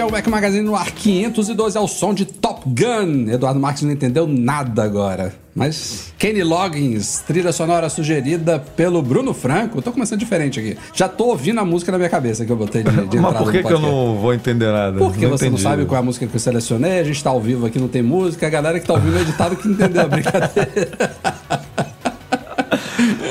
Este é o Mac Magazine no ar 512 ao som de Top Gun. Eduardo Marques não entendeu nada agora. Mas Kenny Loggins, trilha sonora sugerida pelo Bruno Franco. Tô começando diferente aqui. Já tô ouvindo a música na minha cabeça que eu botei de, de Mas por que, que eu não vou entender nada? Porque não você não entendi. sabe qual é a música que eu selecionei, a gente tá ao vivo aqui, não tem música, a galera que tá ouvindo o editado que entendeu a brincadeira.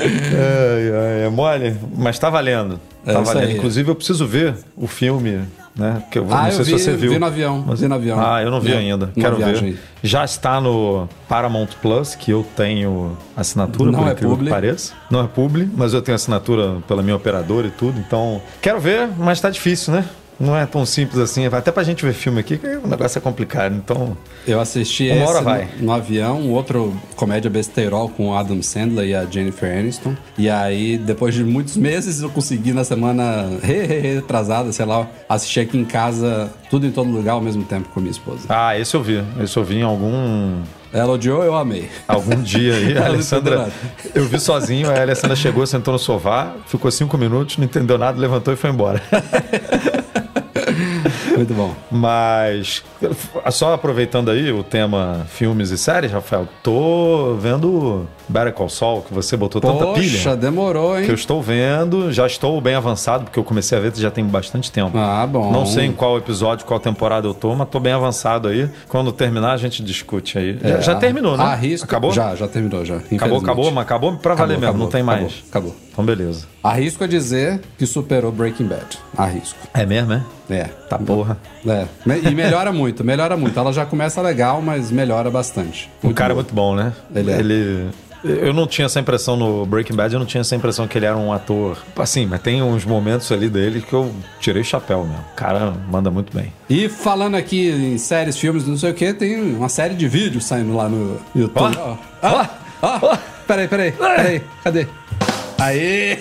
Ai, ai, é mole, mas tá valendo. É Tá valendo. Inclusive, eu preciso ver o filme, né? Que eu Ah, não eu sei vi- se você viu. vi no avião, vi no avião. Ah, eu não vi É, ainda. uma Quero ver. Já está no Paramount Plus, que eu tenho assinatura, Não por é incrível publi. que pareça. Não é publi, mas eu tenho assinatura pela minha operadora e tudo. Então, quero ver, mas tá difícil, né? Não é tão simples assim. Até pra gente ver filme aqui, que o negócio é complicado. Então, Eu assisti Uma esse hora no- vai. No, avião, um outro comédia besteirol com o Adam Sandler e a Jennifer Aniston. E aí, depois de muitos meses, eu consegui na semana re- re- retrasada, sei lá, assistir aqui em casa, tudo em todo lugar ao mesmo tempo com minha esposa. ah, esse eu vi. Esse eu vi em algum Ela odiou, eu amei. Algum dia aí, a Alessandra. Eu vi sozinho, a Alessandra chegou, sentou no sofá, ficou cinco minutos, não entendeu nada, levantou e foi embora. Muito bom. Mas, só aproveitando aí o tema filmes e séries, Rafael, tô vendo Better Call Saul, que você botou tanta Poxa, pilha. demorou, hein? Que eu estou vendo, já estou bem avançado, porque eu comecei a ver já tem bastante tempo. Ah, bom. Não sei em qual episódio, qual temporada eu tô, mas tô bem avançado aí. Quando terminar, a gente discute aí. já, É, já terminou, né? Arrisco. Acabou? Já, já terminou, já. Acabou, acabou, mas acabou pra valer Acabou, mesmo, não tem acabou, mais. Acabou. Então, beleza. Arrisco a dizer que superou Breaking Bad. Arrisco. É mesmo, é? É. Tá porra. É. E melhora muito, melhora muito. Ela já começa legal, mas melhora bastante. O cara é muito bom, né? Ele é. Eu não tinha essa impressão no Breaking Bad, eu não tinha essa impressão que ele era um ator. Assim, mas tem uns momentos ali dele que eu tirei o chapéu mesmo. O cara manda muito bem. E falando aqui em séries, filmes, não sei o que, tem uma série de vídeos saindo lá no YouTube. Ó, ó, ó. Peraí, peraí, peraí. Cadê? Aê!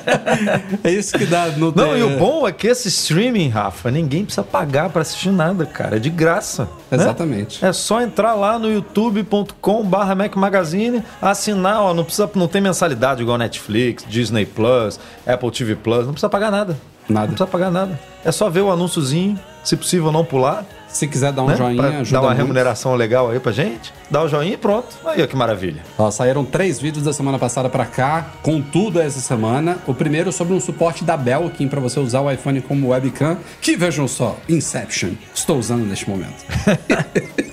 é isso que dá no Não, ter- e o bom é que esse streaming, Rafa, ninguém precisa pagar pra assistir nada, cara. É de graça. né? Exatamente. É só entrar lá no youtube.com/barra Mac Magazine, assinar, ó, não precisa, não tem mensalidade igual Netflix, Disney Plus, Apple TV Plus, não precisa pagar nada. Nada. Não precisa pagar nada. É só ver o anúnciozinho, se possível não pular, Se quiser dar um né? joinha, pra ajuda dar uma muito. remuneração legal aí pra gente. Dá o joinha e pronto. Aí, ó, que maravilha. Ó, saíram três vídeos da semana passada pra cá, com tudo essa semana. O primeiro sobre um suporte da Belkin pra você usar o iPhone como webcam, que vejam só, Inception, estou usando neste momento.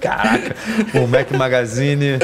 Caraca, o Mac Magazine,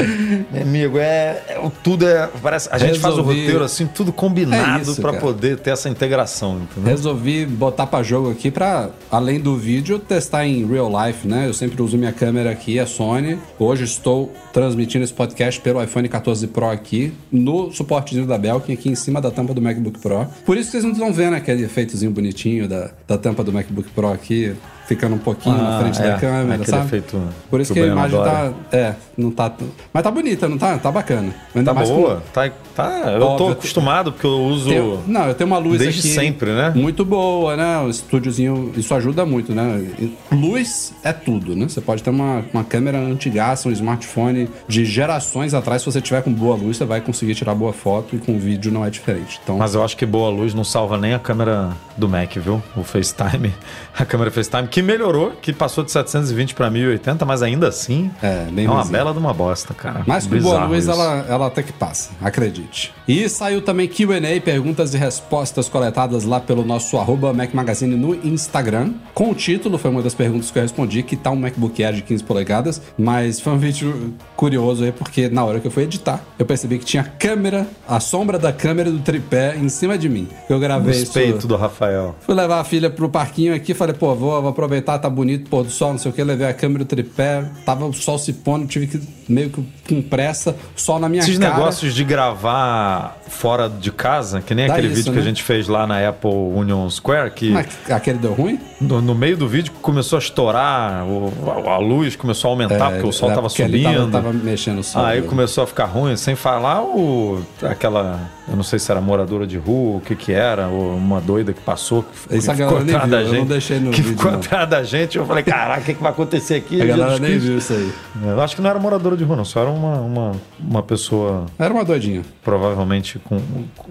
meu amigo, é, é- tudo é. Parece, a gente faz o Resolvi- roteiro assim, tudo combinado É cara. poder ter essa integração, entendeu? Resolvi botar pra jogo aqui pra, além do vídeo, testar em real life, né? Eu sempre uso minha câmera aqui, a Sony. Hoje estou transmitindo esse podcast pelo iPhone 14 Pro aqui, no suportezinho da Belkin, aqui em cima da tampa do MacBook Pro. Por isso que vocês não estão vendo aquele efeitozinho bonitinho da, da tampa do MacBook Pro aqui, ficando um pouquinho na Ah, frente é, da câmera, aquele sabe? efeito Por isso que que, a imagem adora. tá. É, não tá. Mas tá bonita, não tá? Tá bacana. Ainda Tá mais com- boa, tá, tá. Eu tô Óbvio, acostumado porque eu uso. Tenho- não, eu tenho uma luz Desde aqui sempre, né? Muito boa, né? O estúdiozinho, isso ajuda muito, né? Luz é tudo, né? Você pode ter uma, uma câmera antigaça, um smartphone de gerações atrás. Se você tiver com boa luz, você vai conseguir tirar boa foto e com vídeo não é diferente. Então, Mas eu acho que boa luz não salva nem a câmera do Mac, viu? O FaceTime. A câmera FaceTime, que melhorou, que passou de 720 para 1080, mas ainda assim É, bem é uma bela de uma bosta, cara. Mas com boa luz ela, ela até que passa, acredite. E saiu também QA, perguntas e respostas coletadas lá pelo nosso arroba Mac Magazine no Instagram. Com o título, foi uma das perguntas que eu respondi, que tá um MacBook Air de 15 polegadas. Mas foi um vídeo curioso aí, porque na hora que eu fui editar, eu percebi que tinha a câmera, a sombra da câmera do tripé em cima de mim. Eu gravei isso. respeito do Rafael. Fui levar a filha pro parquinho aqui, falei, pô, vou, vou aproveitar, tá bonito, pôr do sol, não sei o que, levei a câmera o tripé, tava o sol se pondo, tive que meio que com pressa, sol na minha Esses cara. negócios de gravar fora de casa, que nem Dá aquele isso, vídeo que a né? gente fez lá na Apple Union Square, que Mas aquele deu ruim? no, no meio do vídeo começou a estourar, o- a, luz começou a aumentar, porque o sol é tava subindo. Tava, tava mexendo o sol. Aí né? começou a ficar ruim, sem falar o aquela, eu não sei se era moradora de rua, o que que era, ou uma doida que passou, que Isso a ficou galera nem atrás viu, da eu gente, não deixei no que vídeo, ficou não. atrás da gente. Eu falei, caraca, o que, que vai acontecer aqui? A galera nem Cristo?" viu isso aí. Eu acho que não era moradora de rua, não, só era uma, uma, uma pessoa Era uma doidinha. provavelmente com,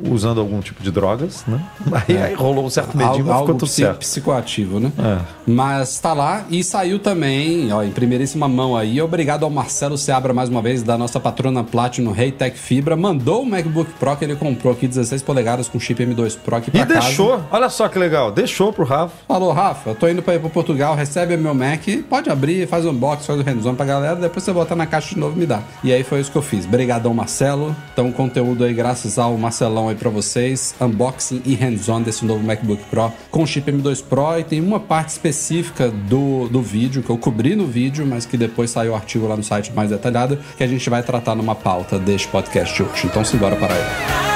usando algum tipo de drogas, né? Aí, aí rolou um certo medinho, Algo, mas ficou algo tudo certo. psicoativo, né? É. Mas tá lá e saiu também, ó, em primeiríssima mão aí. Obrigado ao Marcelo Seabra mais uma vez, da nossa patrona Platinum Reitec Fibra. Mandou o MacBook Pro que ele comprou aqui, 16 polegadas com chip M2 Pro aqui pra E casa. deixou, olha só que legal, deixou pro Rafa. Falou, Rafa, eu tô indo pra ir pro Portugal, recebe meu Mac, pode abrir, faz o unboxing, faz o hands-on pra galera, depois você botar na caixa de novo e me dá. E aí foi isso que eu fiz. Brigadão, Marcelo. Então, conteúdo aí graças ao Marcelão aí pra vocês. Unboxing e hands-on desse novo MacBook Pro com chip M2 Pro. E tem uma parte específica do, do vídeo que eu cobri no vídeo, mas que depois saiu o artigo lá no site mais detalhado, que a gente vai tratar numa pauta deste podcast hoje. Então, simbora para aí.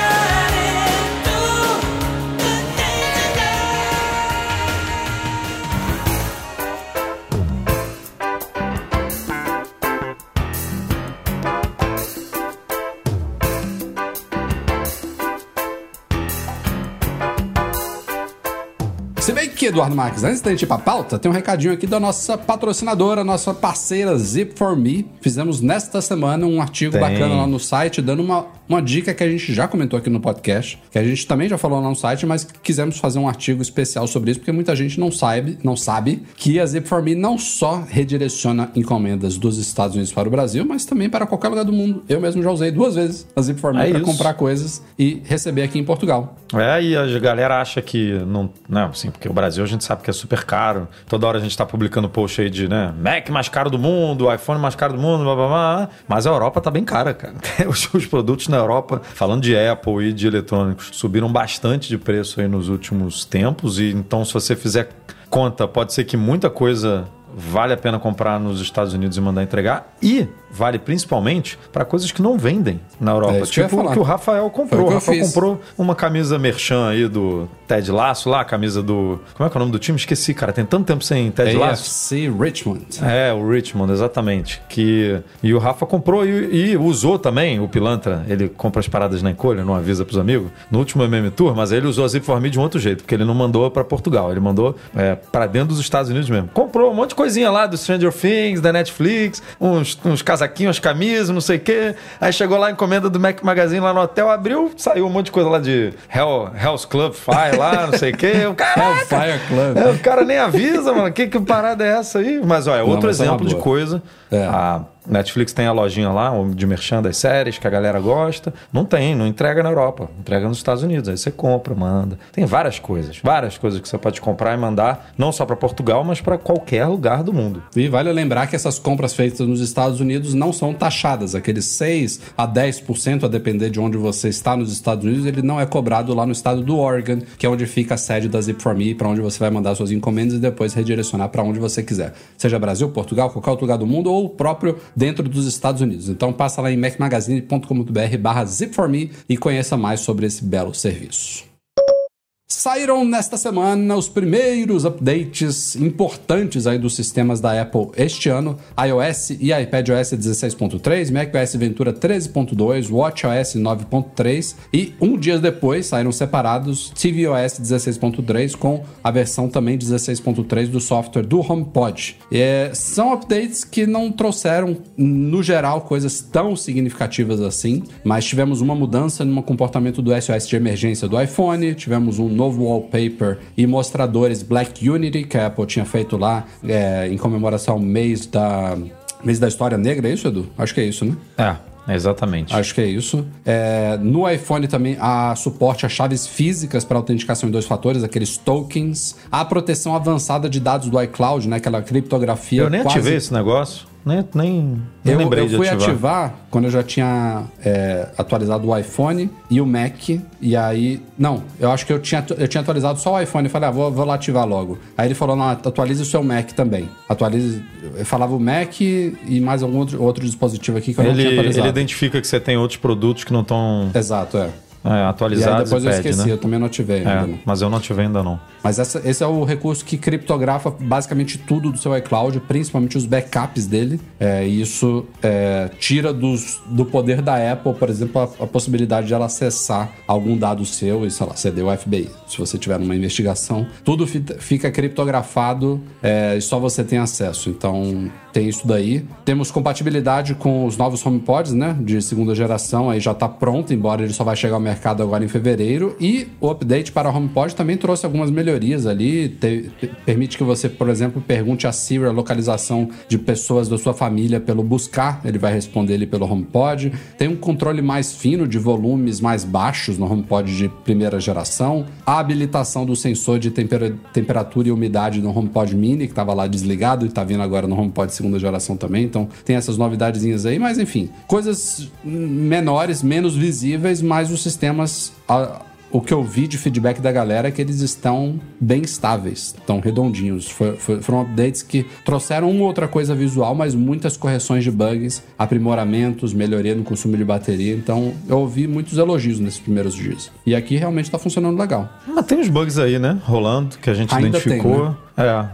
Eduardo Marques, antes da gente ir pra pauta, tem um recadinho aqui da nossa patrocinadora, nossa parceira Zip4Me. Fizemos nesta semana um artigo Tem. bacana lá no site, dando uma, uma dica que a gente já comentou aqui no podcast, que a gente também já falou lá no site, mas quisemos fazer um artigo especial sobre isso, porque muita gente não sabe, não sabe que a Zip4Me não só redireciona encomendas dos Estados Unidos para o Brasil, mas também para qualquer lugar do mundo. Eu mesmo já usei duas vezes a Zip4Me É para comprar coisas e receber aqui em Portugal. É, e a galera acha que não. Não, assim, porque o Brasil a gente sabe que é super caro. Toda hora a gente tá publicando post aí de, né, Mac mais caro do mundo, iPhone mais caro do mundo, blá blá blá. Mas a Europa tá bem cara, cara. Os, os produtos na Europa, falando de Apple e de eletrônicos, subiram bastante de preço aí nos últimos tempos. E então, se você fizer conta, pode ser que muita coisa vale a pena comprar nos Estados Unidos e mandar entregar. E vale principalmente para coisas que não vendem na Europa. É isso que tipo o que o Rafael comprou. o Rafael comprou uma camisa merchan aí do Ted Laço lá, a camisa do. Como é que é o nome do time? Esqueci, cara. Tem tanto tempo sem Ted Laço. AFC Richmond. É, o Richmond, exatamente. Que... E o Rafa comprou e, e usou também, o pilantra. Ele compra as paradas na encolha, não avisa pros amigos. No último MM Tour, mas ele usou a Zip for Me de um outro jeito, porque ele não mandou pra Portugal. Ele mandou é, para dentro dos Estados Unidos mesmo. Comprou um monte de coisinha lá do Stranger Things, da Netflix, uns, uns casaquinhos, umas camisas, não sei o quê. Aí chegou lá encomenda do Mac Magazine lá no hotel, abriu, saiu um monte de coisa lá de Hell, Hell's Club Fire lá, não sei o quê. O Caraca! Hellfire Club. É, o cara nem avisa, mano. Que, que parada é essa aí? Mas, olha, outro mas é exemplo de boa. coisa. É. A Netflix tem a lojinha lá de merchan das séries que a galera gosta. Não tem, não entrega na Europa. Entrega nos Estados Unidos. Aí você compra, manda. Tem várias coisas. Várias coisas que você pode comprar e mandar, não só para Portugal, mas para qualquer lugar do mundo. E vale lembrar que essas compras feitas nos Estados Unidos não são taxadas. Aqueles 6 a 10%, a depender de onde você está nos Estados Unidos, ele não é cobrado lá no estado do Oregon, que é onde fica a sede da Zip4Me, para onde você vai mandar suas encomendas e depois redirecionar para onde você quiser. Seja Brasil, Portugal, qualquer outro lugar do mundo ou o próprio dentro dos Estados Unidos. Então passa lá em macmagazine.com.br barra Zip4Me e conheça mais sobre esse belo serviço. Saíram nesta semana os primeiros updates importantes aí dos sistemas da Apple este ano: iOS e iPadOS 16.3, macOS Ventura 13.2, WatchOS 9.3 e um dia depois saíram separados tvOS 16.3 com a versão também 16.3 do software do HomePod. É, são updates que não trouxeram, no geral, coisas tão significativas assim, mas tivemos uma mudança no comportamento do SOS de emergência do iPhone, tivemos um novo wallpaper e mostradores Black Unity, que a Apple tinha feito lá é, em comemoração ao mês da, mês da história negra, é isso, Edu? Acho que é isso, né? É. Exatamente. Acho que é isso. É, no iPhone também há suporte a chaves físicas para autenticação em dois fatores, aqueles tokens. Há proteção avançada de dados do iCloud, né? Aquela criptografia. Eu nem quase... ativei esse negócio. Nem, nem, nem eu, lembrei eu fui de ativar. ativar quando eu já tinha é, atualizado o iPhone e o Mac. E aí. Não, eu acho que eu tinha, eu tinha atualizado só o iPhone. Eu falei, ah, vou, vou lá ativar logo. Aí ele falou, não, atualize o seu Mac também. Atualize. Eu falava o Mac e mais algum outro, outro dispositivo aqui que eu não tinha Ele, atualizado. ele identifica que você tem outros produtos que não estão Exato, é. É, aí atualizados depois eu pede, esqueci, né? eu também não ativei ainda. É, não. mas eu não ativei ainda não. Mas essa- esse é o recurso que criptografa basicamente tudo do seu iCloud, principalmente os backups dele. É, e isso é, tira dos- do poder da Apple, por exemplo, a, a possibilidade de ela acessar algum dado seu e, sei lá, ceder o FBI. Se você tiver numa investigação, tudo fi- fica criptografado é, e só você tem acesso. Então, tem isso daí. Temos compatibilidade com os novos HomePods, né? De segunda geração, aí já tá pronto, embora ele só vai chegar ao mercado agora em fevereiro. E o update para o HomePod também trouxe algumas melhorias ali. Te- te- permite que você, por exemplo, pergunte a Siri a localização de pessoas da sua família pelo buscar, ele vai responder ele pelo HomePod. Tem um controle mais fino de volumes mais baixos no HomePod de primeira geração. A habilitação do sensor de tempera- temperatura e umidade no HomePod Mini, que estava lá desligado e está vindo agora no HomePod segunda geração também. Então tem essas novidadezinhas aí, mas enfim, coisas menores, menos visíveis, mas os sistemas. a- o que eu vi de feedback da galera é que eles estão bem estáveis, estão redondinhos. Foi- foi- foram updates que trouxeram uma outra coisa visual, mas muitas correções de bugs, aprimoramentos, melhoria no consumo de bateria. Então eu ouvi muitos elogios nesses primeiros dias. E aqui realmente está funcionando legal. Mas tem uns bugs aí, né? Rolando, que a gente Ainda identificou. tem, né? É.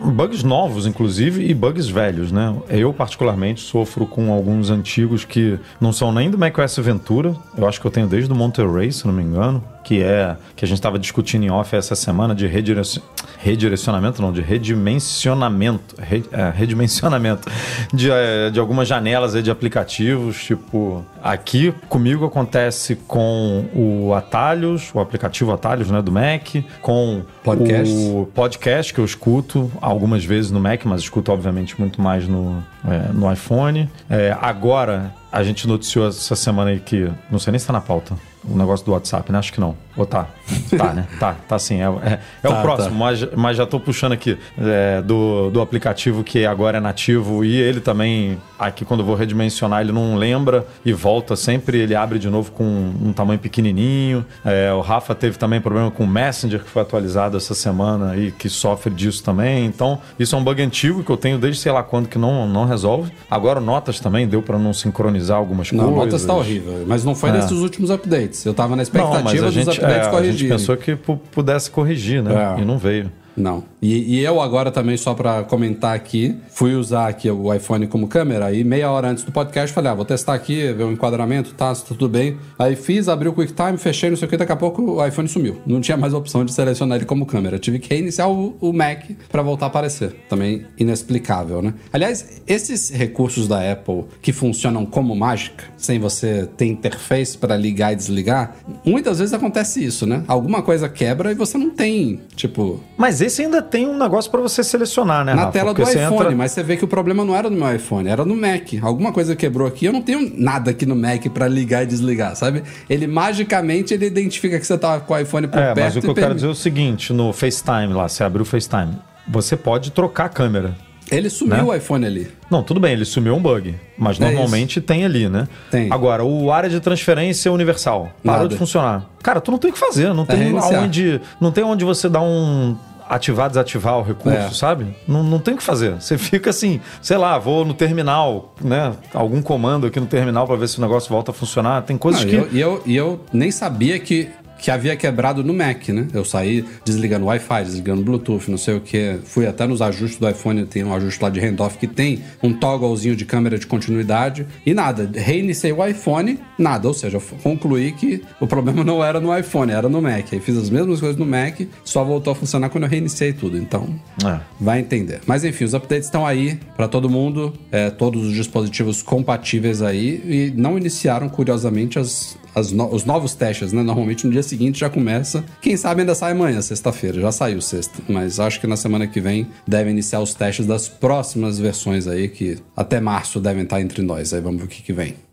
Bugs novos, inclusive, e bugs velhos, né? Eu, particularmente, sofro com alguns antigos que não são nem do macOS Ventura. Eu acho que eu tenho desde o Monterey, se não me engano. Que é que a gente estava discutindo em off essa semana de redirecion... redirecionamento, não, de redimensionamento. Re... É, redimensionamento de, é, de algumas janelas de aplicativos. Tipo, aqui comigo acontece com o Atalhos, o aplicativo Atalhos, né, do Mac, com Podcasts. o podcast que eu escuto algumas vezes no Mac, mas escuto obviamente muito mais no, é, no iPhone. É, agora, a gente noticiou essa semana aí que, não sei nem se tá na pauta, o negócio do WhatsApp, né? Acho que não. Ou tá? Tá, né? Tá, tá sim. É, é- é Tá, o próximo, tá. mas, mas já tô puxando aqui é, do, do aplicativo que agora é nativo e ele também, aqui quando eu vou redimensionar, ele não lembra e volta sempre, ele abre de novo com um tamanho pequenininho. É, o Rafa teve também problema com o Messenger, que foi atualizado essa semana e que sofre disso também. Então, isso é um bug antigo que eu tenho desde sei lá quando que não, não resolve. Agora, o Notas também deu para não sincronizar algumas Não, coisas. Notas tá horrível, mas não foi É. nesses últimos updates. Eu tava na Não, expectativa mas a gente, updates é, a gente pensou que pu- pudesse corrigir, né? É. E não veio. Não. E, e eu agora também, só pra comentar aqui, fui usar aqui o iPhone como câmera, aí meia hora antes do podcast falei, ah, vou testar aqui, ver o enquadramento, tá, se tá tudo bem. Aí fiz, abri o QuickTime, fechei, não sei o que, daqui a pouco o iPhone sumiu. Não tinha mais opção de selecionar ele como câmera. Tive que reiniciar o, o Mac pra voltar a aparecer. Também inexplicável, né? Aliás, esses recursos da Apple que funcionam como mágica, sem você ter interface pra ligar e desligar, muitas vezes acontece isso, né? Alguma coisa quebra e você não tem, tipo, Mas esse ainda tem um negócio para você selecionar, né, na Rafa? tela do Porque você iPhone, entra- mas você vê que o problema não era no meu iPhone, era no Mac. Alguma coisa quebrou aqui, eu não tenho nada aqui no Mac pra ligar e desligar, sabe? Ele magicamente ele identifica que você tá com o iPhone por É, perto mas o que eu quero dizer é o seguinte, no FaceTime lá, você abriu o FaceTime, você pode trocar a câmera. Ele sumiu Né? o iPhone ali. Não, tudo bem, ele sumiu um bug, mas É normalmente tem ali, né? Tem. Agora, o área de transferência universal parou Nada. de funcionar. Cara, tu não tem o que fazer, não tem reiniciar. aonde, não tem onde você dar um ativar, desativar o recurso, É. sabe? Não, não tem o que fazer. Você fica assim, sei lá, vou no terminal, né? Algum comando aqui no terminal pra ver se o negócio volta a funcionar. Tem coisas Não, que e, eu, e, eu, e eu nem sabia que, que havia quebrado no Mac, né? Eu saí desligando o Wi-Fi, desligando o Bluetooth, não sei o que. Fui até nos ajustes do iPhone, tem um ajuste lá de handoff que tem um togglezinho de câmera de continuidade e nada. Reiniciei o iPhone, nada. Ou seja, concluí que o problema não era no iPhone, era no Mac. Aí fiz as mesmas coisas no Mac, só voltou a funcionar quando eu reiniciei tudo. Então, É. vai entender. Mas enfim, os updates estão aí para todo mundo, é, todos os dispositivos compatíveis aí e não iniciaram, curiosamente, as, no, os novos testes, né? Normalmente no dia seguinte já começa. Quem sabe ainda sai amanhã, sexta-feira. Já saiu sexta. Mas acho que na semana que vem devem iniciar os testes das próximas versões aí, que até março devem estar entre nós. Aí vamos ver o que, que vem.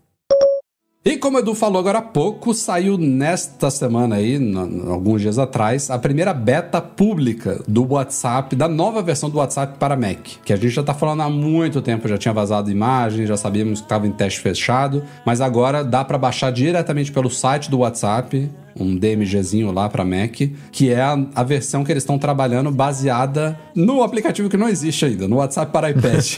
E como o Edu falou agora há pouco, saiu nesta semana aí, alguns dias atrás, a primeira beta pública do WhatsApp, da nova versão do WhatsApp para Mac, que a gente já está falando há muito tempo, já tinha vazado imagens, já sabíamos que estava em teste fechado, mas agora dá para baixar diretamente pelo site do WhatsApp, um DMGzinho lá para Mac, que é a, a, versão que eles estão trabalhando baseada no aplicativo que não existe ainda, no WhatsApp para iPad.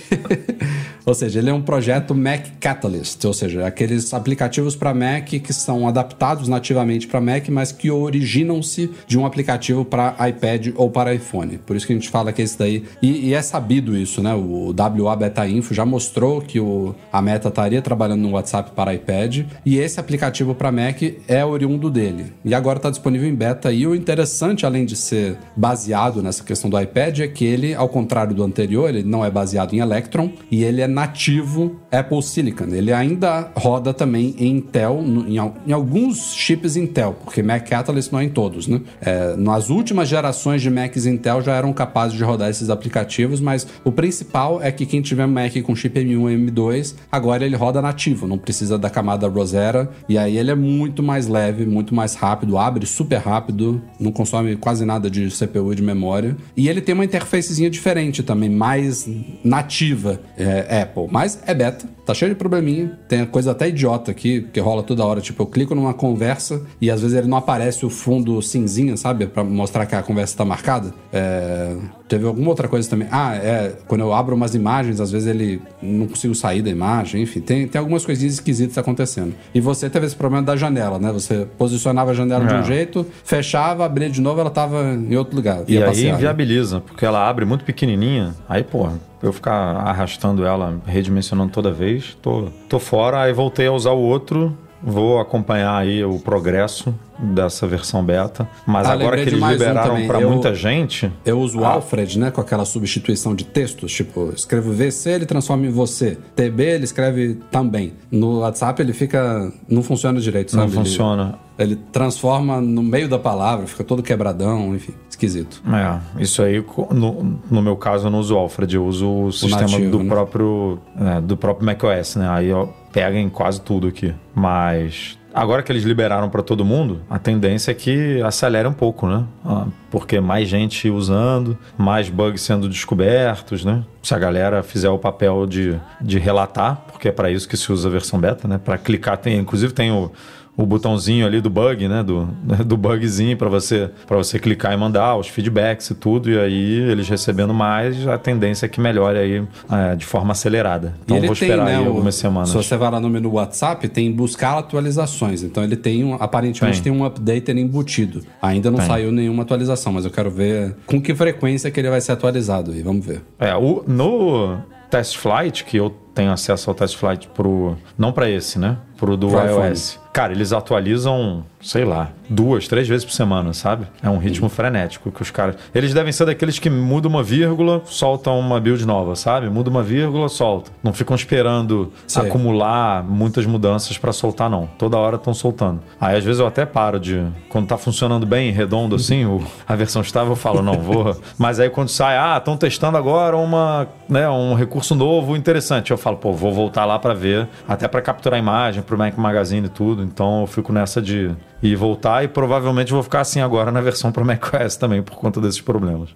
ou seja, ele é um projeto Mac Catalyst, ou seja, aqueles aplicativos para Mac que são adaptados nativamente para Mac, mas que originam-se de um aplicativo para iPad ou para iPhone. Por isso que a gente fala que esse daí. E, e é sabido isso, né? O WA Beta Info já mostrou que o, a Meta estaria trabalhando no WhatsApp para iPad e esse aplicativo para Mac é oriundo dele. E agora está disponível em beta. E o interessante, além de ser baseado nessa questão do iPad, é que ele, ao contrário do anterior, ele não é baseado em Electron e ele é nativo Apple Silicon. Ele ainda roda também em Intel, em, em alguns chips Intel, porque Mac Catalyst não é em todos, né? É, nas últimas gerações de Macs Intel já eram capazes de rodar esses aplicativos, mas o principal é que quem tiver Mac com chip M1 e M2, agora ele roda nativo, não precisa da camada Rosetta, e aí ele é muito mais leve, muito mais rápido, abre super rápido, não consome quase nada de CPU e de memória. E ele tem uma interfacezinha diferente também, mais nativa é, Apple. Mas é beta, tá cheio de probleminha. Tem coisa até idiota aqui, que rola toda hora. Tipo, eu clico numa conversa e às vezes ele não aparece o fundo cinzinha, sabe? para mostrar que a conversa tá marcada. É... Teve alguma outra coisa também. Ah, é. Quando eu abro umas imagens, às vezes ele não consigo sair da imagem. Enfim, tem, tem algumas coisinhas esquisitas acontecendo. E você teve esse problema da janela, né? Você posicionava a janela é. de um é. jeito, fechava, abria de novo, ela tava em outro lugar. E aí passear, inviabiliza, né? porque ela abre muito pequenininha. Aí, porra, eu ficar arrastando ela, redimensionando toda vez, tô, tô fora. Aí voltei a usar o outro Vou acompanhar aí o progresso dessa versão beta. Mas ah, agora que eles liberaram um para muita gente. Eu uso o ah, Alfred, né? Com aquela substituição de textos. Tipo, escrevo VC, ele transforma em você. TB, ele escreve também. No WhatsApp ele fica. Não funciona direito, sabe? Não funciona. Ele, ele transforma no meio da palavra, fica todo quebradão, enfim, esquisito. É, isso aí, no, no meu caso, eu não uso o Alfred, eu uso o, o sistema nativo, do, né? próprio, é, do próprio macOS, né? Aí eu pega em quase tudo aqui. Mas agora que eles liberaram para todo mundo, a tendência é que acelere um pouco, né? Ah, porque mais gente usando, mais bugs sendo descobertos, né? Se a galera fizer o papel de, de relatar, porque é para isso que se usa a versão beta, né? Para clicar, tem, inclusive tem o o botãozinho ali do bug, né? Do, do bugzinho para você para você clicar e mandar os feedbacks e tudo. E aí, eles recebendo mais, a tendência é que melhore aí é, de forma acelerada. Então vou esperar tem, né, aí algumas semanas. Se você vai lá no menu WhatsApp, tem buscar atualizações. Então ele tem um, aparentemente tem, tem um update embutido. Ainda não tem. saiu nenhuma atualização, mas eu quero ver com que frequência que ele vai ser atualizado aí. Vamos ver. É, o, no Test Flight, que eu tenho acesso ao Test Flight pro. Não para esse, né? Pro do pro iOS. IPhone. Cara, eles atualizam, sei lá, duas, três vezes por semana, sabe? É um ritmo frenético que os caras. Eles devem ser daqueles que mudam uma vírgula, soltam uma build nova, sabe? Muda uma vírgula, solta. Não ficam esperando acumular muitas mudanças para soltar, não. Toda hora estão soltando. Aí às vezes eu até paro de. Quando tá funcionando bem, redondo assim, o... a versão estável, eu falo, não, vou. Mas aí quando sai, ah, estão testando agora uma, né, um recurso novo interessante. Eu falo, pô, vou voltar lá para ver, até para capturar a imagem, pro Mac Magazine e tudo. Então eu fico nessa de ir voltar e provavelmente vou ficar assim agora na versão para macOS também por conta desses problemas.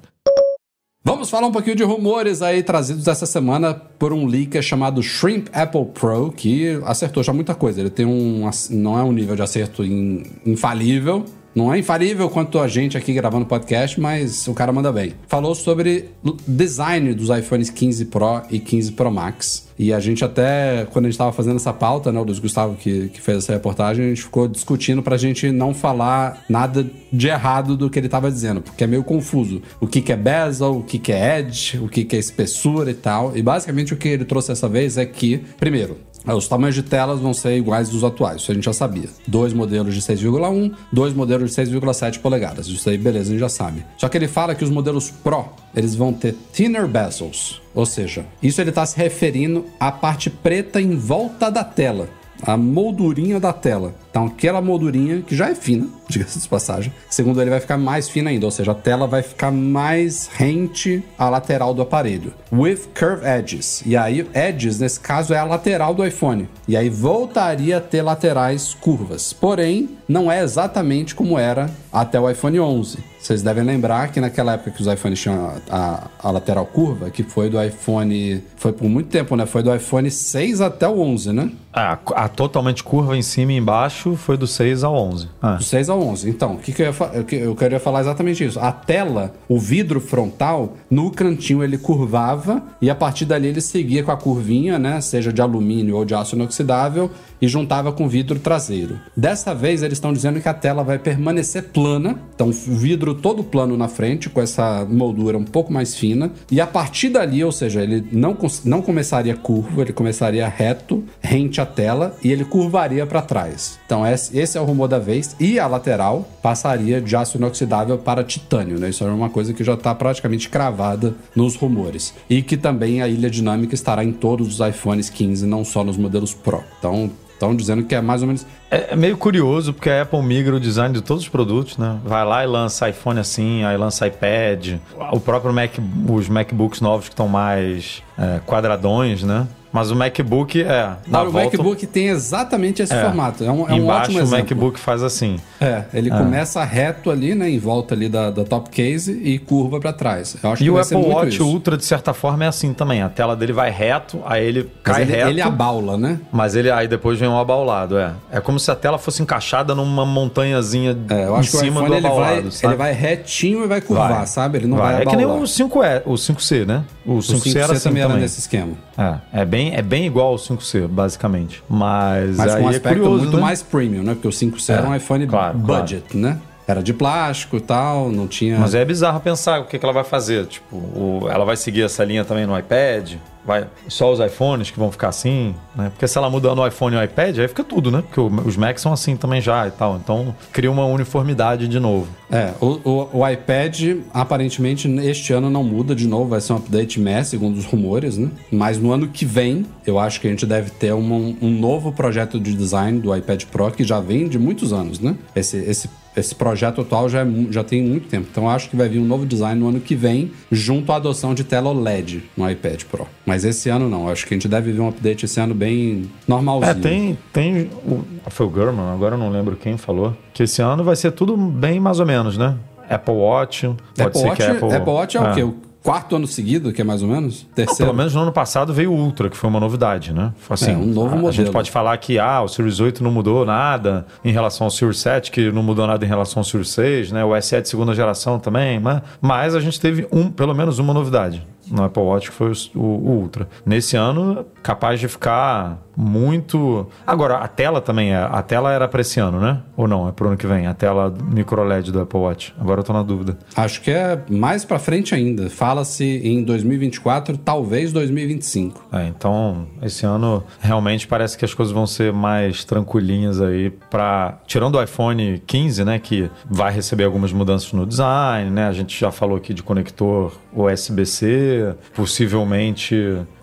Vamos falar um pouquinho de rumores aí trazidos essa semana por um leaker chamado Shrimp Apple Pro, que acertou já muita coisa. Ele tem um. não é um nível de acerto infalível, não é infalível quanto a gente aqui gravando podcast, mas o cara manda bem. Falou sobre design dos iPhones 15 Pro e 15 Pro Max. E a gente até, quando a gente estava fazendo essa pauta, né, o Luiz Gustavo que, que fez essa reportagem, a gente ficou discutindo pra gente não falar nada de errado do que ele estava dizendo, porque é meio confuso. O que, que é bezel, o que, que é edge, o que, que é espessura e tal. E basicamente o que ele trouxe dessa vez é que, primeiro, os tamanhos de telas vão ser iguais dos atuais, isso a gente já sabia. Dois modelos de 6,1, dois modelos de 6,7 polegadas. Isso aí, beleza, a gente já sabe. Só que ele fala que os modelos Pro, eles vão ter thinner bezels. Ou seja, isso ele está se referindo à parte preta em volta da tela. A moldurinha da tela. Então, aquela moldurinha que já é fina, diga-se de passagem, segundo ele, vai ficar mais fina ainda, ou seja, a tela vai ficar mais rente à lateral do aparelho. With curve edges. E aí, edges, nesse caso, é a lateral do iPhone. E aí voltaria a ter laterais curvas. Porém, não é exatamente como era até o iPhone 11. Vocês devem lembrar que naquela época que os iPhones tinham a, a, a, lateral curva, que foi do iPhone. Foi por muito tempo, né? Foi do iPhone 6 até o 11, né? A, a totalmente curva em cima e embaixo foi do 6 ao 11. Ah. Do 6 ao 11. Então, o que, que eu, ia, eu queria falar exatamente isso. A tela, o vidro frontal, no cantinho ele curvava e a partir dali ele seguia com a curvinha, né? Seja de alumínio ou de aço inoxidável e juntava com o vidro traseiro. Dessa vez eles estão dizendo que a tela vai permanecer plana, então o vidro todo plano na frente, com essa moldura um pouco mais fina, e a partir dali, ou seja, ele não, não começaria curvo, ele começaria reto, rente à tela, e ele curvaria para trás. Então esse é o rumor da vez, e a lateral passaria de aço inoxidável para titânio, né? Isso é uma coisa que já está praticamente cravada nos rumores. E que também a ilha dinâmica estará em todos os iPhones 15, não só nos modelos Pro. Então Estão dizendo que é mais ou menos. É, é, meio curioso, porque a Apple migra o design de todos os produtos, né? Vai lá e lança iPhone assim, aí lança iPad. O próprio Mac, os MacBooks novos que estão mais é, quadradões, né? Mas o MacBook é. Na o volta... MacBook tem exatamente esse é. formato. É um, é um Embaixo, ótimo exemplo. o MacBook faz assim. É, ele é. começa reto ali, né? Em volta ali da, da top case e curva para trás. Eu acho e que o Apple Watch isso. Ultra, de certa forma, é assim também. A tela dele vai reto, aí ele Mas cai ele, reto. Ele abaula, né? Mas ele aí depois vem um abaulado, é. É como se a tela fosse encaixada numa montanhazinha é, eu acho em cima que o iPhone, do abaulado. Ele vai, ele vai retinho e vai curvar, vai. sabe? Ele não vai, vai abaular. É que nem o 5E, o 5C, né? O 5C, o 5C era assim também, também. era nesse esquema. É, é bem, é bem igual ao 5C, basicamente. Mas, Mas aí com um é aspecto curioso, muito né? mais premium, né? Porque o 5C é, era um iPhone claro, budget, claro. né? Era de plástico e tal, não tinha. Mas é bizarro pensar o que, que ela vai fazer. Tipo, o, ela vai seguir essa linha também no iPad? vai só os iPhones que vão ficar assim, né? Porque se ela muda no iPhone e no iPad, aí fica tudo, né? Porque os Macs são assim também já e tal. Então cria uma uniformidade de novo. É, o, o, o iPad aparentemente este ano não muda de novo, vai ser um update MES, segundo os rumores, né? Mas no ano que vem, eu acho que a gente deve ter uma, um novo projeto de design do iPad Pro que já vem de muitos anos, né? Esse, esse esse projeto atual já, é, já tem muito tempo. Então acho que vai vir um novo design no ano que vem, junto à adoção de tela OLED no iPad Pro. Mas esse ano não. Acho que a gente deve ver um update esse ano bem normalzinho. É, tem. tem o, foi o German, agora eu não lembro quem falou, que esse ano vai ser tudo bem mais ou menos, né? Apple Watch. Pode Apple ser Watch, que Apple, Apple Watch é, é. o quê? Quarto ano seguido, que é mais ou menos? Terceiro. Não, pelo menos no ano passado veio o Ultra, que foi uma novidade, né? Assim, é, um novo a, modelo. A gente pode falar que ah, o Series 8 não mudou nada em relação ao Series 7, que não mudou nada em relação ao Series 6, né? O SE de segunda geração também, mas, mas a gente teve um, pelo menos uma novidade no Apple Watch, que foi o, o Ultra. Nesse ano, capaz de ficar muito. Agora, a tela também é. A tela era para esse ano, né? Ou não? É pro ano que vem? A tela micro LED do Apple Watch. Agora eu tô na dúvida. Acho que é mais para frente ainda. Fala-se em 2024, talvez 2025. É, então, esse ano realmente parece que as coisas vão ser mais tranquilinhas aí para tirando o iPhone 15, né, que vai receber algumas mudanças no design, né? A gente já falou aqui de conector USB-C, possivelmente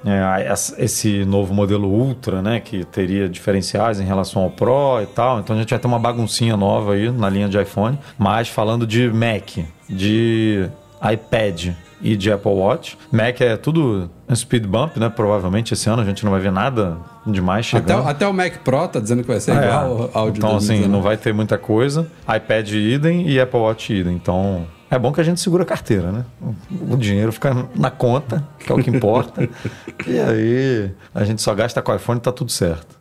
é, esse novo modelo Ultra, né, que teria diferenciais em relação ao Pro e tal. Então a gente vai ter uma baguncinha nova aí na linha de iPhone. Mas falando de Mac, de iPad e de Apple Watch, Mac é tudo speed bump, né? Provavelmente esse ano a gente não vai ver nada demais chegando. Até, até o Mac Pro tá dizendo que vai ser é, igual ao de Então, assim, não vai ter muita coisa. iPad idem e Apple Watch idem. Então, é bom que a gente segura a carteira, né? O dinheiro fica na conta, que é o que importa. e aí a gente só gasta com o iPhone e tá tudo certo.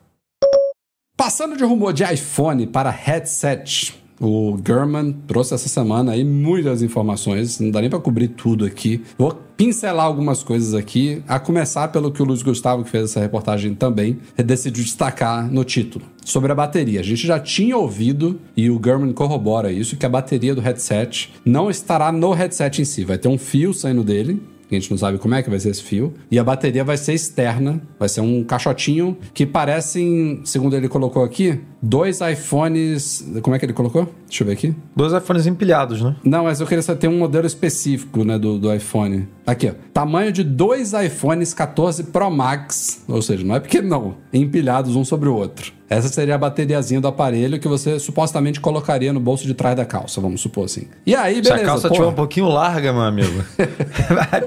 Passando de rumor de iPhone para headset. O German trouxe essa semana aí muitas informações, não dá nem para cobrir tudo aqui. Vou pincelar algumas coisas aqui, a começar pelo que o Luiz Gustavo, que fez essa reportagem também, decidiu destacar no título. Sobre a bateria. A gente já tinha ouvido, e o German corrobora isso, que a bateria do headset não estará no headset em si. Vai ter um fio saindo dele, a gente não sabe como é que vai ser esse fio. E a bateria vai ser externa, vai ser um caixotinho que parecem, segundo ele colocou aqui, dois iPhones. Como é que ele colocou? Deixa eu ver aqui. Dois iPhones empilhados, né? Não, mas eu queria saber, tem um modelo específico, né, do, do iPhone. Aqui, ó. Tamanho de dois iPhones 14 Pro Max. Ou seja, não é pequeno, não. Empilhados um sobre o outro. Essa seria a bateriazinha do aparelho que você supostamente colocaria no bolso de trás da calça, vamos supor assim. E aí, beleza. Se a calça porra. tiver um pouquinho larga, meu amigo,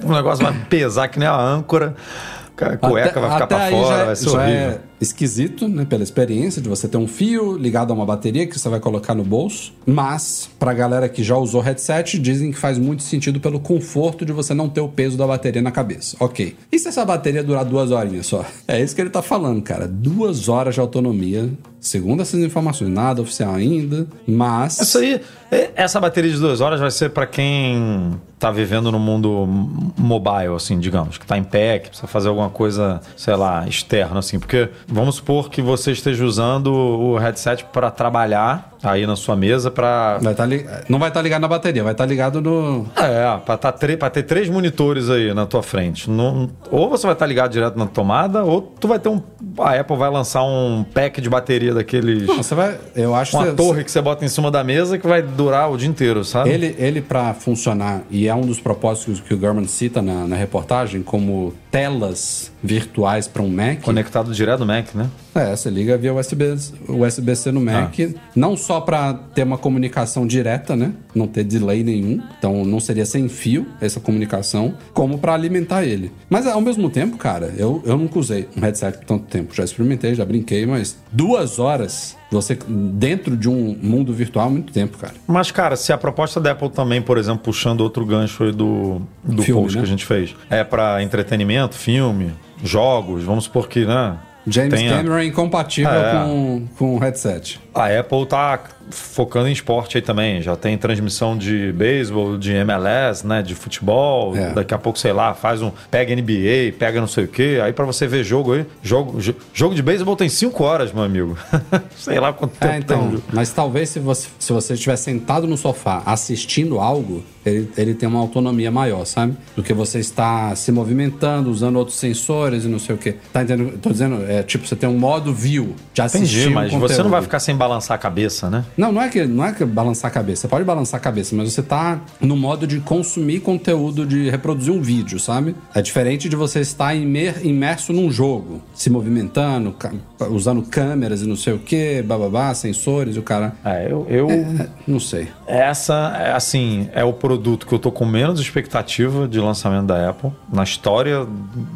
o negócio vai pesar que nem a âncora. A cueca Até- vai ficar pra fora, já, vai ser já horrível. é esquisito, né? Pela experiência de você ter um fio ligado a uma bateria que você vai colocar no bolso. Mas, pra galera que já usou headset, dizem que faz muito sentido pelo conforto de você não ter o peso da bateria na cabeça. Ok. E se essa bateria durar duas horinhas só? É isso que ele tá falando, cara. Duas horas de autonomia. Segundo essas informações, nada oficial ainda. Mas. Isso aí, é- essa bateria de duas horas vai ser pra quem tá vivendo no mundo mobile, assim, digamos, que tá em pé, que precisa fazer alguma coisa, sei lá, externa, assim. Porque vamos supor que você esteja usando o headset pra trabalhar aí na sua mesa pra. Vai tá li- Não vai estar ligado na bateria, vai estar ligado no. É, pra, tá tre- ter três monitores aí na tua frente. Não- ou você vai estar ligado direto na tomada, ou tu vai ter um. A Apple vai lançar um pack de bateria daqueles. Não, você vai. Eu acho Uma que. torre que você bota em cima da mesa que vai durar o dia inteiro, sabe? Ele, ele para funcionar, e é um dos propósitos que o German cita na, na reportagem, como telas virtuais para um Mac. Conectado direto no Mac, né? É, você liga via USB, USB-C no Mac, não só para ter uma comunicação direta, né? Não ter delay nenhum, então não seria sem fio essa comunicação, como para alimentar ele. Mas ao mesmo tempo, cara, eu, eu nunca usei um headset por tanto tempo. Já experimentei, já brinquei, mas duas horas você dentro de um mundo virtual é muito tempo, cara. Mas, cara, se a proposta da Apple também, por exemplo, puxando outro gancho aí do, do Filme, post né? que a gente fez, é para entretenimento, filme, jogos, vamos supor que, né? James tenha- Cameron é incompatível É. com, com o headset. A Apple tá focando em esporte aí também. Já tem transmissão de beisebol, de MLS, né? De futebol. É. Daqui a pouco, sei lá, faz um. Pega NBA, pega não sei o quê. Aí pra você ver jogo aí. Jogo, jo- jogo de beisebol tem 5 horas, meu amigo. sei lá quanto tempo É, então, tem. mas talvez se você, se você estiver sentado no sofá assistindo algo, ele, ele tem uma autonomia maior, sabe? Do que você está se movimentando, usando outros sensores e não sei o quê. Tá entendendo? Tô dizendo, é tipo, você tem um modo view de assistir Entendi, um mas você não conteúdo. vai ficar sem balançar a cabeça, né? Não, não é que não é que balançar a cabeça. Você pode balançar a cabeça, mas você tá no modo de consumir conteúdo, de reproduzir um vídeo, sabe? É diferente de você estar imer- imerso num jogo, se movimentando, usando câmeras e não sei o que, bababá, sensores e o cara. É, eu. eu... É, não sei. Essa, é, assim, é o produto que eu tô com menos expectativa de lançamento da Apple, na história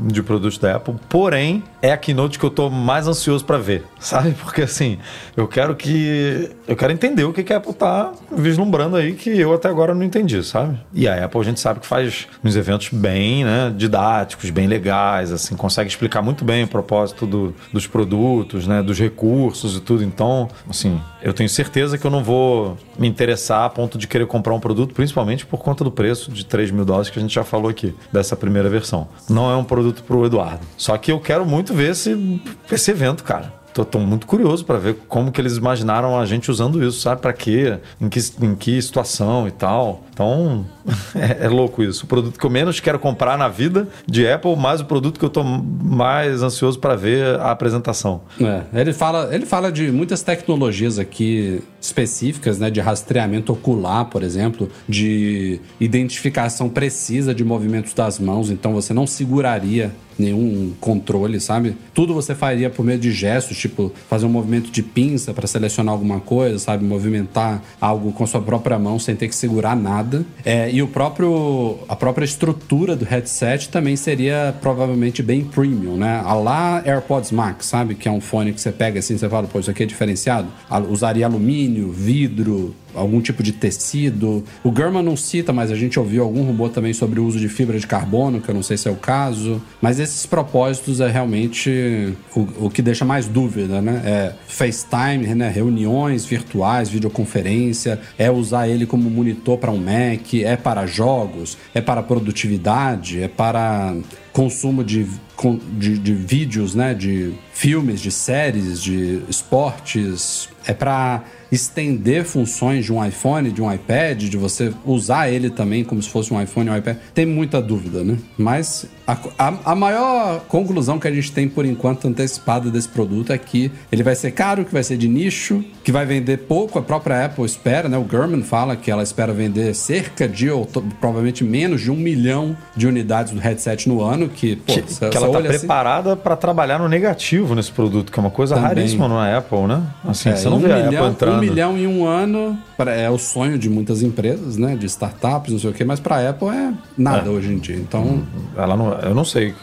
de produtos da Apple. Porém, é a keynote que eu tô mais ansioso para ver, sabe? Porque, assim, eu quero que. Eu quero entender o que, que a Apple tá vislumbrando aí que eu até agora não entendi, sabe? E a Apple a gente sabe que faz uns eventos bem, né, didáticos, bem legais, assim, consegue explicar muito bem o propósito do- dos produtos, né, dos recursos e tudo. Então, assim, eu tenho certeza que eu não vou me interessar a ponto de querer comprar um produto, principalmente por conta do preço de 3 mil dólares que a gente já falou aqui, dessa primeira versão. Não é um produto pro Eduardo. Só que eu quero muito ver esse, esse evento, cara. Tô, tô muito curioso para ver como que eles imaginaram a gente usando isso, sabe? Para quê? Em que, em que situação e tal. Então, é, é louco isso. O produto que eu menos quero comprar na vida de Apple, mais o produto que eu tô mais ansioso para ver a apresentação. É, ele fala, ele fala de muitas tecnologias aqui específicas, né, de rastreamento ocular, por exemplo, de identificação precisa de movimentos das mãos, então você não seguraria nenhum controle, sabe? Tudo você faria por meio de gestos, tipo fazer um movimento de pinça para selecionar alguma coisa, sabe? Movimentar algo com sua própria mão sem ter que segurar nada. É, e o próprio a própria estrutura do headset também seria provavelmente bem premium, né? A lá AirPods Max, sabe? Que é um fone que você pega assim, você fala, pô, isso aqui é diferenciado. Usaria alumínio, vidro, algum tipo de tecido. O German não cita, mas a gente ouviu algum rumor também sobre o uso de fibra de carbono, que eu não sei se é o caso. Mas esses propósitos é realmente o, o que deixa mais dúvida, né? É FaceTime, né? reuniões virtuais, videoconferência, é usar ele como monitor para um Mac, é para jogos, é para produtividade, é para consumo de, de, de vídeos, né? De filmes, de séries, de esportes. É para estender funções de um iPhone, de um iPad, de você usar ele também como se fosse um iPhone ou um iPad. Tem muita dúvida, né? Mas A, a, a maior conclusão que a gente tem por enquanto antecipada desse produto é que ele vai ser caro, que vai ser de nicho, que vai vender pouco. A própria Apple espera, né? O Gurman fala que ela espera vender cerca de, ou provavelmente menos de um milhão de unidades do headset no ano, que, pô, Que, você- que ela tá olha assim- preparada pra trabalhar no negativo nesse produto, que é uma coisa Também. raríssima na Apple, né? Assim, É, você não um vê a milhão, Apple entrando. Um milhão em um ano é o sonho de muitas empresas, né? De startups, não sei o quê, mas pra Apple é nada hoje em dia. Então, Ela não, eu não sei.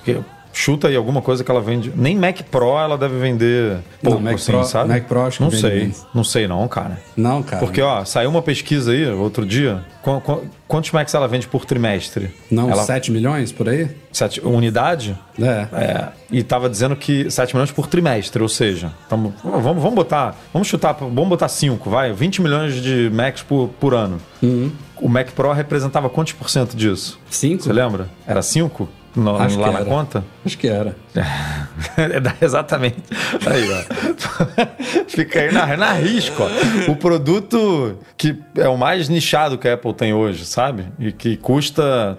Chuta aí alguma coisa que ela vende. Nem Mac Pro ela deve vender Não, pouco, Mac assim, Pro- sabe? Mac Pro acho que Não sei. menos. Não sei não, cara. não, cara. Porque, ó, saiu uma pesquisa aí outro dia. Qu- qu- quantos Macs ela vende por trimestre? Não, ela, 7 milhões por aí? sete, unidade? É. É, e tava dizendo que 7 milhões por trimestre, ou seja, tamo, vamos, vamos botar, vamos chutar, vamos botar 5, vai, 20 milhões de Macs por, por ano. Uhum. O Mac Pro representava quantos por cento disso? 5? Você lembra? Era 5 no, lá na era. conta? Acho que era. É, exatamente. Aí, ó. Fica aí na, na risco, ó. O produto que é o mais nichado que a Apple tem hoje, sabe? E que custa.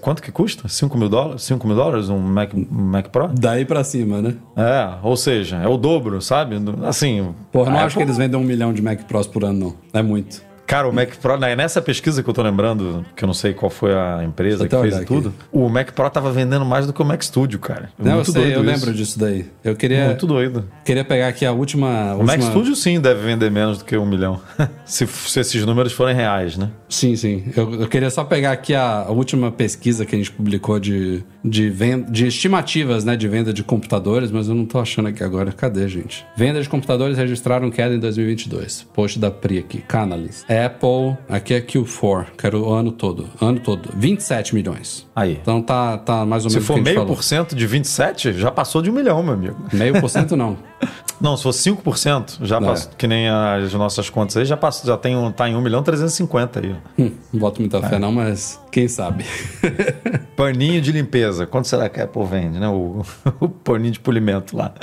Quanto que custa? 5 mil dólares? 5 mil dólares um Mac, Mac Pro? Daí pra cima, né? É, ou seja, é o dobro, sabe? Assim. Porra, não a acho que Apple- eles vendem um milhão de Mac Pros por ano, não. É muito. Cara, o Mac Pro, né, nessa pesquisa que eu tô lembrando, que eu não sei qual foi a empresa que fez e tudo, o Mac Pro tava vendendo mais do que o Mac Studio, cara. Não, eu Muito sei, doido eu isso. lembro disso daí. Eu queria, Muito doido. queria pegar aqui a última. O Mac última- Studio sim deve vender menos do que um milhão. se, se esses números forem reais, né? Sim, sim. Eu, eu queria só pegar aqui a, a última pesquisa que a gente publicou de, de, venda, de estimativas né, de venda de computadores, mas eu não tô achando aqui agora. Cadê, gente? Venda de computadores registraram queda em 2022. Post da Pri aqui. Canalys. Apple, aqui é Q4, que era o ano todo. Ano todo. 27 milhões. Aí. Então tá, tá mais ou Se menos o for que a gente meio falou. por cento de 27, já passou de um milhão, meu amigo. Meio por cento não. Não, se for 5%, já É. passou, que nem as nossas contas aí, já, passou, já tem um, tá em 1 milhão 350 aí. Hum, não boto muita É. fé não, mas quem sabe. Paninho de limpeza. Quanto será que a Apple vende, né? O, o paninho de polimento lá.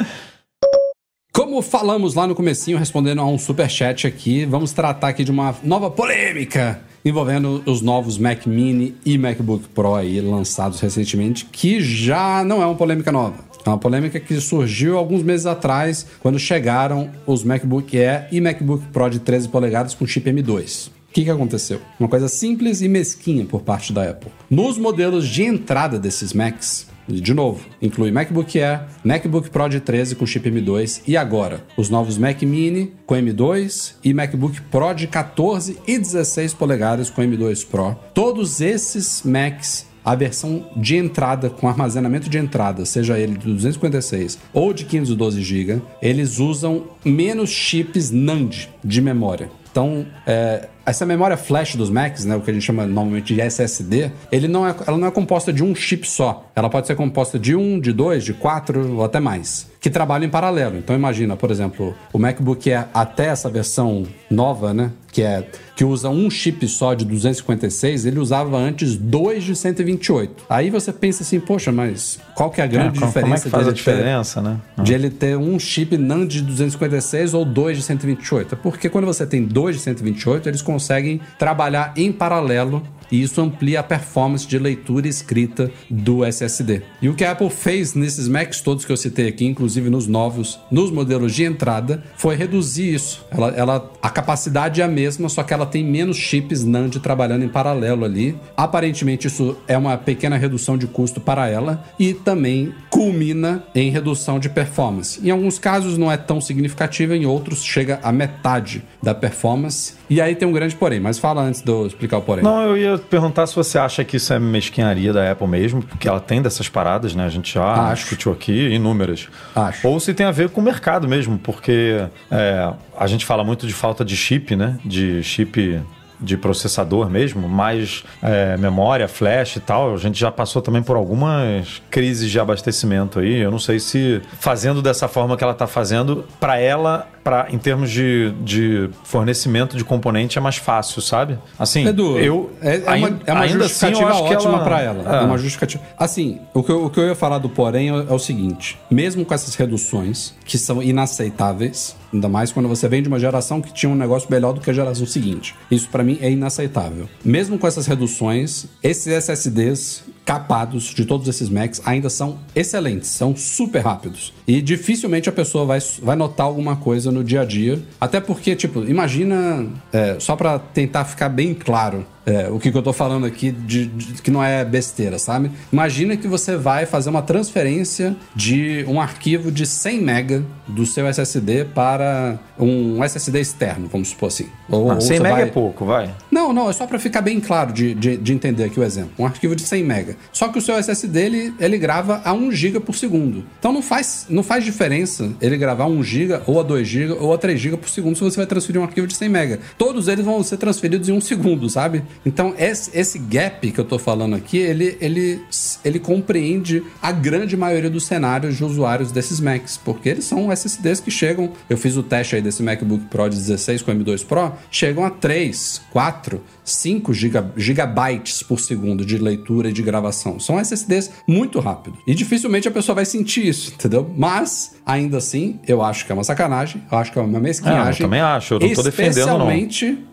Como falamos lá no comecinho, respondendo a um superchat aqui, vamos tratar aqui de uma nova polêmica envolvendo os novos Mac Mini e MacBook Pro aí lançados recentemente, que já não é uma polêmica nova. É uma polêmica que surgiu alguns meses atrás, quando chegaram os MacBook Air e MacBook Pro de 13 polegadas com chip M2. O que, que aconteceu? Uma coisa simples e mesquinha por parte da Apple. Nos modelos de entrada desses Macs, de novo, inclui MacBook Air, MacBook Pro de 13 com chip M2 e agora os novos Mac Mini com M2 e MacBook Pro de 14 e 16 polegadas com M2 Pro. Todos esses Macs a versão de entrada com armazenamento de entrada, seja ele de 256 ou de 512 GB, eles usam menos chips NAND de memória. Então, é, essa memória flash dos Macs, né, o que a gente chama normalmente de SSD, ele não é, ela não é composta de um chip só. Ela pode ser composta de um, de dois, de quatro ou até mais, que trabalham em paralelo. Então, imagina, por exemplo, o MacBook Air até essa versão nova, né, que é que usa um chip só de 256, ele usava antes dois de 128. Aí você pensa assim, poxa, mas qual que é a grande como, como é diferença que faz a dele ter- diferença, né? de ele ter um chip NAND de 256 ou dois de 128. É porque quando você tem dois de 128, eles conseguem trabalhar em paralelo e isso amplia a performance de leitura e escrita do SSD. E o que a Apple fez nesses Macs todos que eu citei aqui, inclusive nos novos, nos modelos de entrada, foi reduzir isso. Ela, ela, a capacidade é a mesma, só que ela tem menos chips NAND trabalhando em paralelo ali. Aparentemente isso é uma pequena redução de custo para ela e também culmina em redução de performance. Em alguns casos não é tão significativa, em outros chega a metade da performance. E aí tem um grande porém, mas fala antes de eu explicar o porém. Não, eu ia perguntar se você acha que isso é mesquinharia da Apple mesmo, porque ela tem dessas paradas, né? A gente já Acho. discutiu aqui inúmeras. Acho. Ou se tem a ver com o mercado mesmo, porque é, a gente fala muito de falta de chip, né? De chip de processador mesmo, mais é, memória, flash e tal. A gente já passou também por algumas crises de abastecimento aí. Eu não sei se fazendo dessa forma que ela está fazendo, para ela, pra, em termos de, de fornecimento de componente, é mais fácil, sabe? Assim, Edu, eu é, é ain- uma, é uma ainda assim, justificativa que ótima ela- pra ela. É. É. uma justificativa. Assim, o que, eu, o que eu ia falar do porém é, é o seguinte: mesmo com essas reduções, que são inaceitáveis, ainda mais quando você vem de uma geração que tinha um negócio melhor do que a geração seguinte. Isso pra mim é inaceitável. Mesmo com essas reduções, esses SSDs capados de todos esses Macs ainda são excelentes, são super rápidos. E dificilmente a pessoa vai, vai notar alguma coisa no dia a dia. Até porque, tipo, imagina, é, só para tentar ficar bem claro, é, o que, que, eu tô falando aqui de, de, que não é besteira, sabe? Imagina que você vai fazer uma transferência de um arquivo de 100 MB do seu SSD para um SSD externo, vamos supor assim. Ou, ah, 100 MB vai... é pouco, vai? Não, não, é só para ficar bem claro de, de, de, entender aqui o exemplo. Um arquivo de 100 MB. Só que o seu SSD ele, ele grava a 1 GB por segundo. Então não faz, não faz diferença ele gravar 1 GB ou a 2 GB ou a 3 GB por segundo se você vai transferir um arquivo de 100 MB. Todos eles vão ser transferidos em um segundo, sabe? Então, esse, esse gap que eu tô falando aqui, ele, ele, ele compreende a grande maioria dos cenários de usuários desses Macs, porque eles são SSDs que chegam. Eu fiz o teste aí desse MacBook Pro de 16 com M2 Pro, chegam a 3, 4, 5 giga, gigabytes por segundo de leitura e de gravação. São SSDs muito rápidos. E dificilmente a pessoa vai sentir isso, entendeu? Mas, ainda assim, eu acho que é uma sacanagem, eu acho que é uma mesquinhagem. É, eu também acho, eu não tô defendendo não.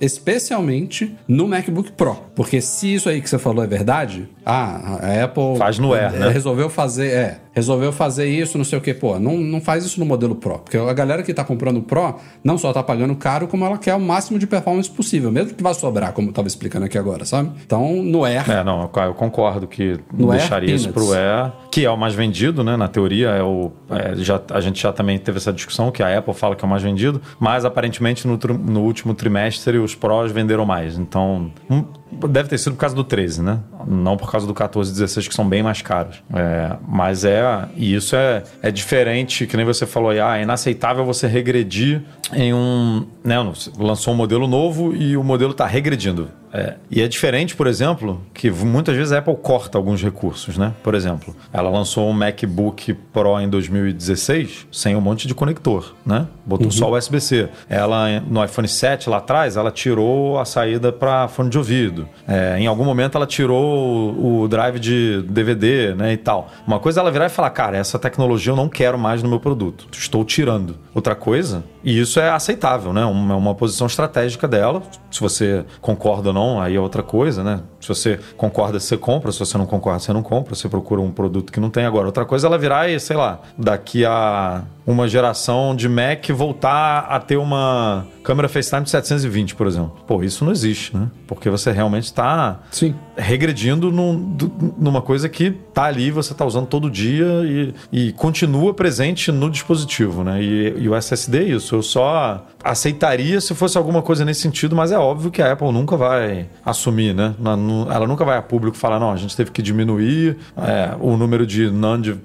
Especialmente no MacBook Pro. Porque se isso aí que você falou é verdade, ah, a Apple... Faz no Air, né? Resolveu fazer, é, resolveu fazer isso, não sei o que, pô, não, não faz isso no modelo Pro. Porque a galera que tá comprando o Pro não só tá pagando caro, como ela quer o máximo de performance possível, mesmo que vá sobrar, como tava explicando aqui agora, sabe? Então, no Air. É, não, eu concordo que no deixaria Air, isso pro Air, que é o mais vendido, né? Na teoria, é o. É, já, a gente já também teve essa discussão que a Apple fala que é o mais vendido, mas aparentemente no, no último trimestre os Pros venderam mais. Então, um, Deve ter sido por causa do 13, né? Não por causa do 14 e 16, que são bem mais caros. É, mas é. E isso é, é diferente, que nem você falou aí, ah, é inaceitável você regredir em um. Né, lançou um modelo novo e o modelo está regredindo. É, e é diferente, por exemplo, que muitas vezes a Apple corta alguns recursos, né? Por exemplo, ela lançou um MacBook Pro em 2016 sem um monte de conector, né? Botou uhum. só USB-C. Ela, no iPhone 7 lá atrás, ela tirou a saída para fone de ouvido. É, em algum momento ela tirou o, o drive de DVD, né? E tal. Uma coisa é ela virar e falar, cara, essa tecnologia eu não quero mais no meu produto. Estou tirando. Outra coisa, e isso é aceitável, né? Uma, uma posição estratégica dela. Se você concorda ou não não, aí é outra coisa, né? Se você concorda, você compra. Se você não concorda, você não compra. Você procura um produto que não tem agora. Outra coisa é ela virar e, sei lá, daqui a uma geração de Mac voltar a ter uma câmera FaceTime de 720, por exemplo. Pô, isso não existe, né? Porque você realmente está regredindo num, numa coisa que tá ali, você está usando todo dia e, e, continua presente no dispositivo, né? E, e, o SSD é isso. Eu só aceitaria se fosse alguma coisa nesse sentido, mas é óbvio que a Apple nunca vai assumir, né? Ela nunca vai a público falar, não, a gente teve que diminuir é, o número de NAND, é,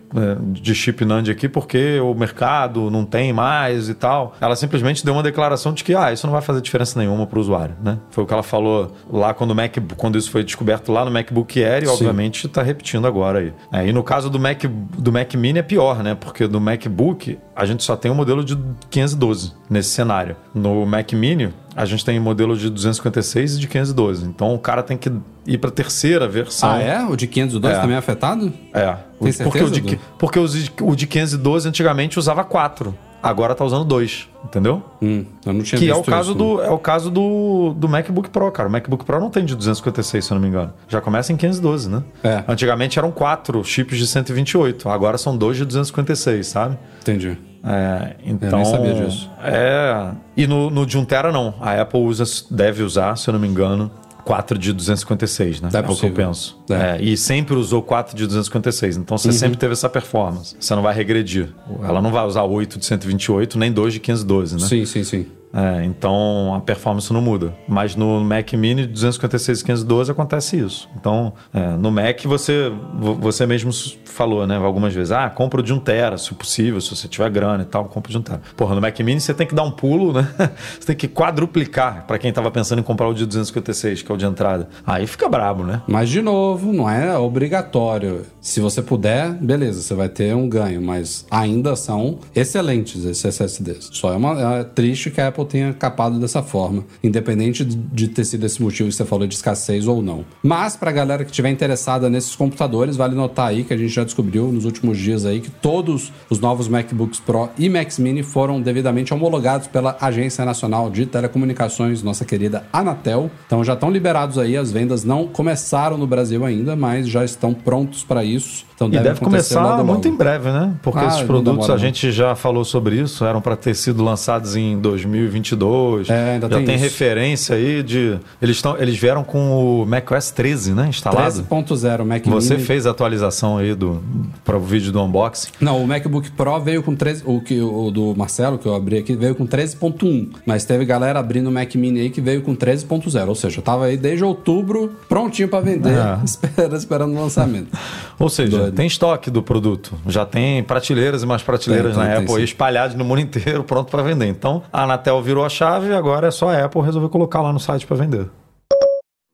de chip NAND aqui porque o mercado não tem mais e tal. Ela simplesmente deu uma declaração de que ah, isso não vai fazer diferença nenhuma para o usuário, né? Foi o que ela falou lá quando o Mac, quando isso foi descoberto lá no MacBook Air e Sim. obviamente está repetindo agora aí. É, e no caso do Mac do Mac Mini é pior, né? Porque no MacBook a gente só tem o um modelo de 512 nesse cenário. No Mac Mini a gente tem modelo de 256 e de 512. Então o cara tem que ir para a terceira versão. Ah, é? O de 512 é. também é afetado? É. Tem porque o de, porque o de 512 antigamente usava 4. Agora tá usando 2, entendeu? Hum, eu não tinha que é o caso isso. do É o caso do, do MacBook Pro, cara. O MacBook Pro não tem de 256, se eu não me engano. Já começa em 512, né? É. Antigamente eram 4 chips de 128. Agora são 2 de 256, sabe? Entendi. É, então, eu nem sabia disso. É. E no, no de 1 tera não. A Apple usa, deve usar, se eu não me engano, 4 de 256, né? É, é o que eu penso. É. É, e sempre usou 4 de 256. Então você uhum. sempre teve essa performance. Você não vai regredir. Ela não vai usar 8 de 128, nem 2 de 512, né? Sim, sim, sim. É, então a performance não muda. Mas no Mac Mini 256 e 512 acontece isso. Então é, no Mac você, você mesmo falou, né, algumas vezes, ah, compra de 1 tera, se possível, se você tiver grana e tal, compra de 1 tera. Porra, no Mac Mini você tem que dar um pulo, né? você tem que quadruplicar para quem tava pensando em comprar o de 256, que é o de entrada. Aí fica brabo, né? Mas de novo, não é obrigatório. Se você puder, beleza, você vai ter um ganho, mas ainda são excelentes esses SSDs. Só é, uma, é triste que a Apple tenha capado dessa forma, independente de ter sido esse motivo que você falou de escassez ou não. Mas para a galera que estiver interessada nesses computadores, vale notar aí que a gente já descobriu nos últimos dias aí que todos os novos MacBooks Pro e Macs Mini foram devidamente homologados pela Agência Nacional de Telecomunicações, nossa querida Anatel. Então já estão liberados aí, as vendas não começaram no Brasil ainda, mas já estão prontos para isso isso. Então deve, deve começar muito em breve, né? Porque ah, esses produtos a gente já falou sobre isso, eram para ter sido lançados em 2022. É, ainda já tem, tem referência aí de eles estão eles vieram com o macOS 13, né, instalado. 13.0 Mac Você Mini... fez a atualização aí do para o vídeo do unboxing? Não, o MacBook Pro veio com 13, o que o do Marcelo que eu abri aqui veio com 13.1, mas teve galera abrindo o Mac Mini aí que veio com 13.0, ou seja, tava aí desde outubro prontinho para vender, é. esperando, esperando o lançamento. ou seja, tem estoque do produto. Já tem prateleiras e mais prateleiras tem, na tem, Apple tem, espalhadas no mundo inteiro, pronto para vender. Então, a Anatel virou a chave e agora é só a Apple resolver colocar lá no site para vender.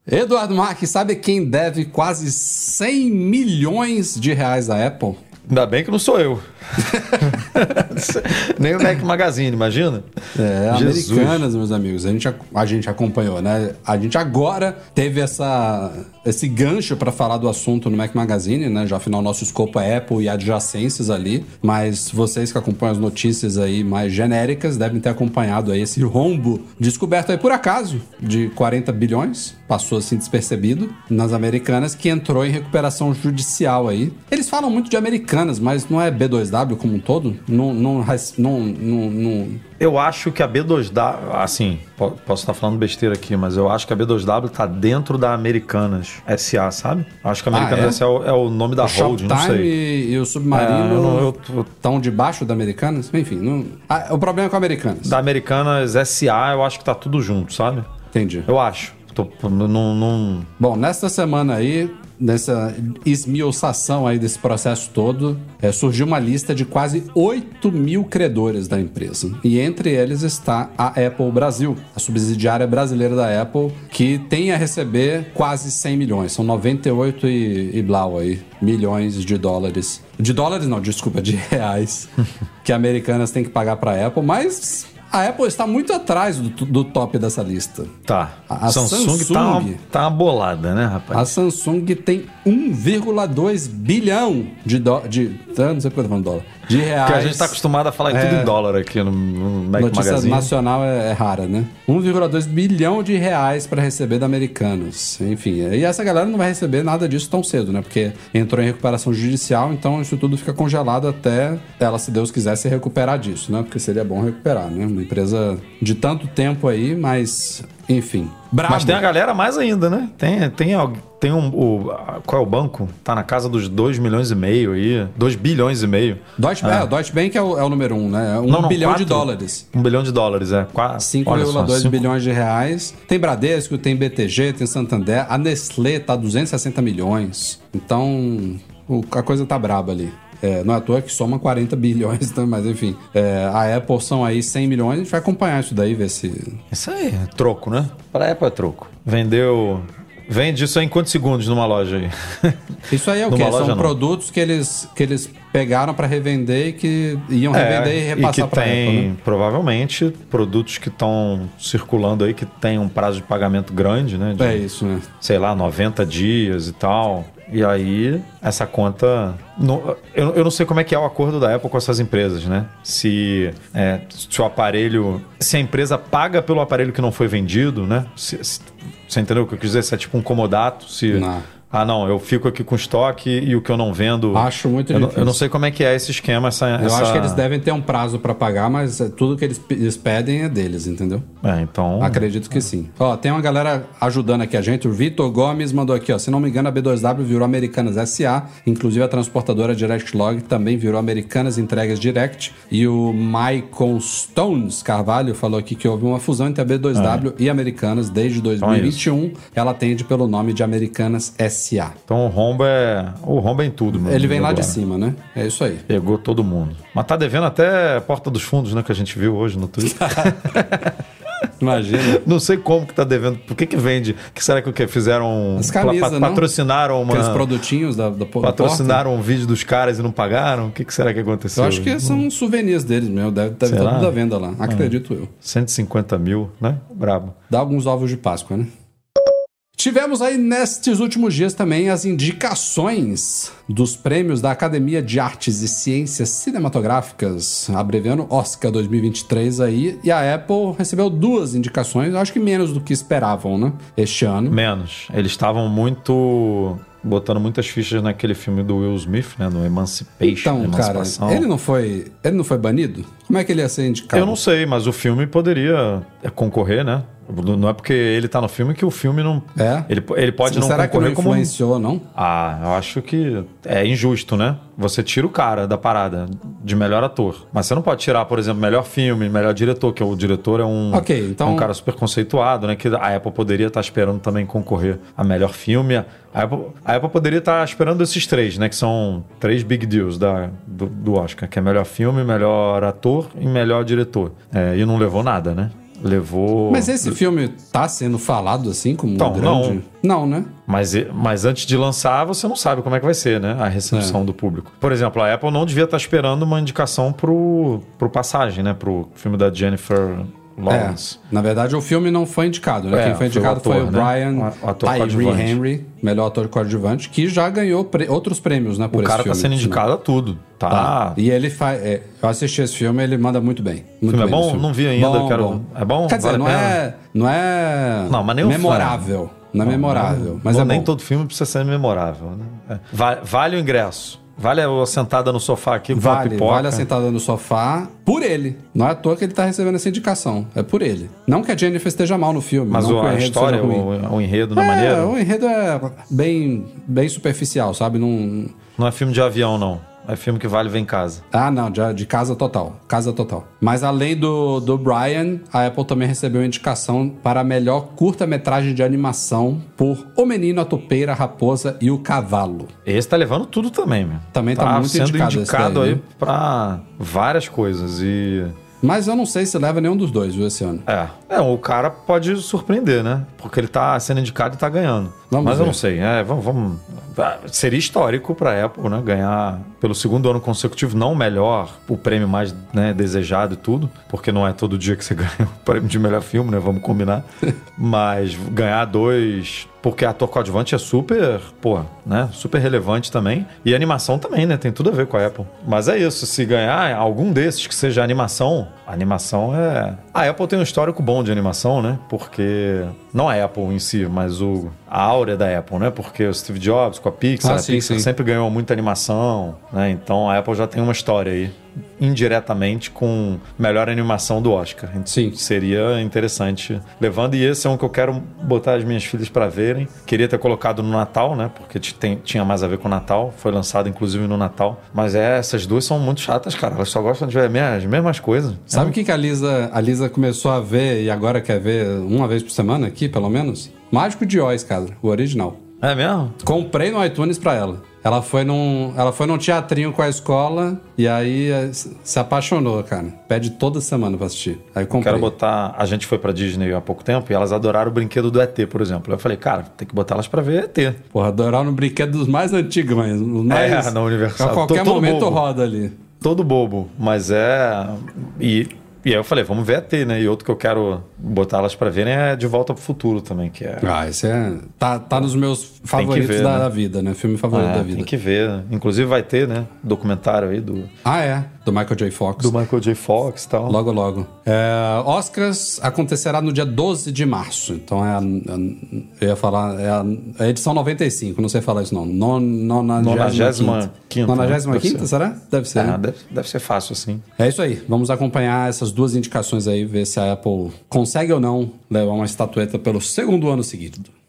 Eduardo Marques, sabe quem deve quase 100 milhões de reais à Apple? Ainda bem que não sou eu. Nem o Mac Magazine, imagina? É, Jesus. americanas, meus amigos. A gente, a gente acompanhou, né? A gente agora teve essa, esse gancho para falar do assunto no Mac Magazine, né? Já afinal, nosso escopo é Apple e adjacências ali. Mas vocês que acompanham as notícias aí mais genéricas devem ter acompanhado aí esse rombo descoberto aí por acaso de 40 bilhões. Passou assim despercebido nas americanas, que entrou em recuperação judicial aí. Eles falam muito de americanas, mas não é B2W como um todo? Não, não, não, não, Eu acho que a B2W, assim, posso estar falando besteira aqui, mas eu acho que a B2W está dentro da Americanas SA, sabe? Acho que a Americanas ah, é? SA é o nome da o holding, não sei. e o Submarino estão é, debaixo da Americanas? Enfim, não... ah, o problema é com a Americanas. Da Americanas SA, eu acho que tá tudo junto, sabe? Entendi. Eu acho. Tô, não, não... Bom, nesta semana aí, nessa esmiuçação aí desse processo todo, é, surgiu uma lista de quase 8 mil credores da empresa. E entre eles está a Apple Brasil, a subsidiária brasileira da Apple, que tem a receber quase 100 milhões. São 98 e, e blau aí, milhões de dólares. De dólares não, desculpa, de reais. que americanas têm que pagar para a Apple, mas a Apple está muito atrás do, do top dessa lista. Tá. A, a Samsung, Samsung tá, uma, tá bolada, né, rapaz? A Samsung tem 1,2 bilhão de, do, de. Não sei eu tô falando dólar de reais. Porque a gente está acostumado a falar é, tudo em dólar aqui no, no Mac Notícia Magazine. nacional é, é, rara, né? 1,2 bilhão de reais para receber da Americanos. Enfim, e essa galera não vai receber nada disso tão cedo, né? Porque entrou em recuperação judicial, então isso tudo fica congelado até ela, se Deus quiser, se recuperar disso, né? Porque seria bom recuperar, né? Uma empresa de tanto tempo aí, mas enfim. Brabo. Mas tem a galera mais ainda, né? Tem, tem, tem um. O, qual é o banco? Tá na casa dos 2 milhões e meio aí. 2 bilhões e meio. Deutsche, é. É, Deutsche Bank é o, é o número um, né? Um não, não, bilhão quatro, de dólares. Um bilhão de dólares, é. 5,2 bilhões de reais. Tem Bradesco, tem BTG, tem Santander. A Nestlé tá 260 milhões. Então, a coisa tá braba ali. É, não é à toa que soma 40 bilhões, né? mas enfim. É, a Apple são aí 100 milhões, a gente vai acompanhar isso daí, ver se. Isso aí é troco, né? Para a Apple é troco. Vendeu Vende isso em quantos segundos numa loja aí? Isso aí é o quê? São não. produtos que eles, que eles pegaram para revender e que iam é, revender é, e repassar para tem, né? provavelmente, produtos que estão circulando aí que tem um prazo de pagamento grande, né? De, é isso, né? Sei lá, 90 dias e tal. E aí, essa conta. Não, eu, eu não sei como é que é o acordo da Apple com essas empresas, né? Se, é, se o aparelho. Se a empresa paga pelo aparelho que não foi vendido, né? Se, se, você entendeu o que eu quis dizer? Se é tipo um comodato, se. Não ah, não, eu fico aqui com estoque e o que eu não vendo. Acho muito eu difícil. Não, eu não sei como é que é esse esquema. Essa, eu essa... acho que eles devem ter um prazo para pagar, mas é, tudo que eles, eles, pedem é deles, entendeu? É, então. Acredito que sim. Ó, tem uma galera ajudando aqui a gente. O Vitor Gomes mandou aqui, ó. Se não me engano, a B2W virou Americanas SA, inclusive a transportadora Direct Log também virou Americanas Entregas Direct. E o Michael Stones Carvalho falou aqui que houve uma fusão entre a B2W é. e Americanas desde 2021. Então é Ela atende pelo nome de Americanas SA. Então, rombo é. O rombo é em tudo, Ele vem lá agora. de cima, né? É isso aí. Pegou todo mundo. Mas tá devendo até Porta dos Fundos, né? Que a gente viu hoje no Twitter. Imagina. Não sei como que tá devendo. Por que que vende? que será que o que fizeram? As camisas, pa- não? patrocinaram uma. Aqueles produtinhos da, da porta. Patrocinaram um vídeo dos caras e não pagaram? O que, que será que aconteceu? Eu acho que são souvenirs deles mesmo. Deve, deve estar Será? tudo à venda lá. Acredito eu. 150 mil, né? Brabo. Dá alguns ovos de Páscoa, né? Tivemos aí nestes últimos dias também as indicações dos prêmios da Academia de Artes e Ciências Cinematográficas, abreviando Oscar 2023 aí, e a Apple recebeu duas indicações, acho que menos do que esperavam, né? Este ano. Menos. Eles estavam muito. botando muitas fichas naquele filme do Will Smith, né? No Emancipation. Então, cara, ele não foi, ele não foi banido? Como é que ele ia ser indicado? Eu não sei, mas o filme poderia concorrer, né? Não é porque ele tá no filme que o filme não. É? Ele, ele pode não Será que não concorrer como. influenciou, não? Ah, eu acho que é injusto, né? Você tira o cara da parada de melhor ator. Mas você não pode tirar, por exemplo, melhor filme, melhor diretor, que o diretor é um, Ok, então- é um cara super conceituado, né? Que a Apple poderia estar esperando também concorrer a melhor filme. A Apple, a Apple poderia estar esperando esses três, né? Que são três big deals da, do, do Oscar, que é melhor filme, melhor ator e melhor diretor. É, e não levou nada, né? Levou. Mas esse filme tá sendo falado assim como Então, um grande... Não, né? Mas, mas antes de lançar, você não sabe como é que vai ser, né? A recepção do público. Por exemplo, a Apple não devia estar esperando uma indicação pro, pro Passagem, né? Pro filme da Jennifer Lawrence. É, na verdade o filme não foi indicado, né? É, Quem foi foi o indicado ator, foi o né? Brian O ator Tyree. Henry, melhor ator coadjuvante, que já ganhou pre- outros prêmios, né? Por O cara tá filme, sendo por sinal. indicado a tudo. Tá. Tá. E ele faz. é, eu assisti esse filme, ele manda muito bem. Muito filme é bem bom? esse filme. Não vi ainda, Bom, quero- é bom? Quer dizer, Vale não é, não é. Não, mas nem o memorável. Não é memorável. Mas Bom, é nem bom. todo filme precisa ser memorável, né? É. Va- Vale o ingresso. Vale a sentada no sofá aqui com Vale, pipoca. vale a sentada no sofá por ele. Não é à toa que ele tá recebendo essa indicação. É por ele. Não que a Jennifer esteja mal no filme. Mas o- a história, o, o enredo na é, maneira. o enredo é bem, bem superficial, sabe? Não... Não é filme de avião, não. É filme que vale ver em casa. Ah, não, de, de casa total. Casa total. Mas além do, do Brian, a Apple também recebeu indicação para a melhor curta-metragem de animação por O Menino, a Topeira, a Raposa e o Cavalo. Esse tá levando tudo também, meu. Também tá muito sendo indicado indicado daí, aí né? pra várias coisas. E. Mas eu não sei se leva nenhum dos dois, viu, esse ano. É. É, o cara pode surpreender, né? Porque ele tá sendo indicado e tá ganhando. Vamos Mas eu ver. não sei. É, vamos, vamos- ah, Seria histórico pra Apple, né? Ganhar pelo segundo ano consecutivo, não o melhor, o prêmio mais né, desejado e tudo. Porque não é todo dia que você ganha o prêmio de melhor filme, né? Vamos combinar. Mas ganhar dois. Porque ator coadjuvante é super, pô, né? Super relevante também. E animação também, né? Tem tudo a ver com a Apple. Mas é isso, se ganhar algum desses que seja animação, animação é. A Apple tem um histórico bom de animação, né? Porque. Não a Apple em si, mas o. A áurea da Apple, né? Porque o Steve Jobs com a Pixar, Ah, a sim, Pixar sim. sempre ganhou muita animação, né? Então a Apple já tem uma história aí, indiretamente, com melhor animação do Oscar. Sim. Seria interessante levando. E esse é um que eu quero botar as minhas filhas para verem. Queria ter colocado no Natal, né? Porque tem- tinha mais a ver com o Natal. Foi lançado, inclusive, no Natal. Mas é, essas duas são muito chatas, cara. Elas só gostam de ver as mesmas coisas. Sabe o que, que a, Lisa, a Lisa começou a ver e agora quer ver uma vez por semana aqui, pelo menos? Mágico de Oz, cara, o original. É mesmo? Comprei no iTunes pra ela. Ela foi num, ela foi num teatrinho com a escola e aí eh, se apaixonou, cara. Pede toda semana pra assistir. Aí comprei. Quero botar. A gente foi pra Disney há pouco tempo e elas adoraram o brinquedo do ET, por exemplo. Eu falei, cara, tem que botar elas pra ver ET. Porra, adorar no brinquedo dos mais antigos, mas os mais... É, na Universal. A qualquer momento bobo. roda ali. Todo bobo, mas é. E, e aí eu falei, vamos ver ET, né? E outro que eu quero botar elas pra verem é De Volta pro Futuro também, que é. Ah, esse é... Tá, tá nos meus favoritos ver, da, né? da vida, né? Filme favorito É, da vida. tem que ver. Inclusive vai ter, né? Documentário aí do, Ah, é. Do Michael J. Fox. do Michael J. Fox e tal. Logo, logo. É, Oscars acontecerá no dia 12 de março. Então é a, a- eu ia falar, é a, é a edição 95, não sei falar isso não. Non, nonagésima 95ª, Nonagésima né? Quinta, ser. será? Deve ser, né? deve, deve ser fácil assim. É isso aí. Vamos acompanhar essas duas indicações aí, ver se a Apple consegue ou não levar uma estatueta pelo segundo ano seguido.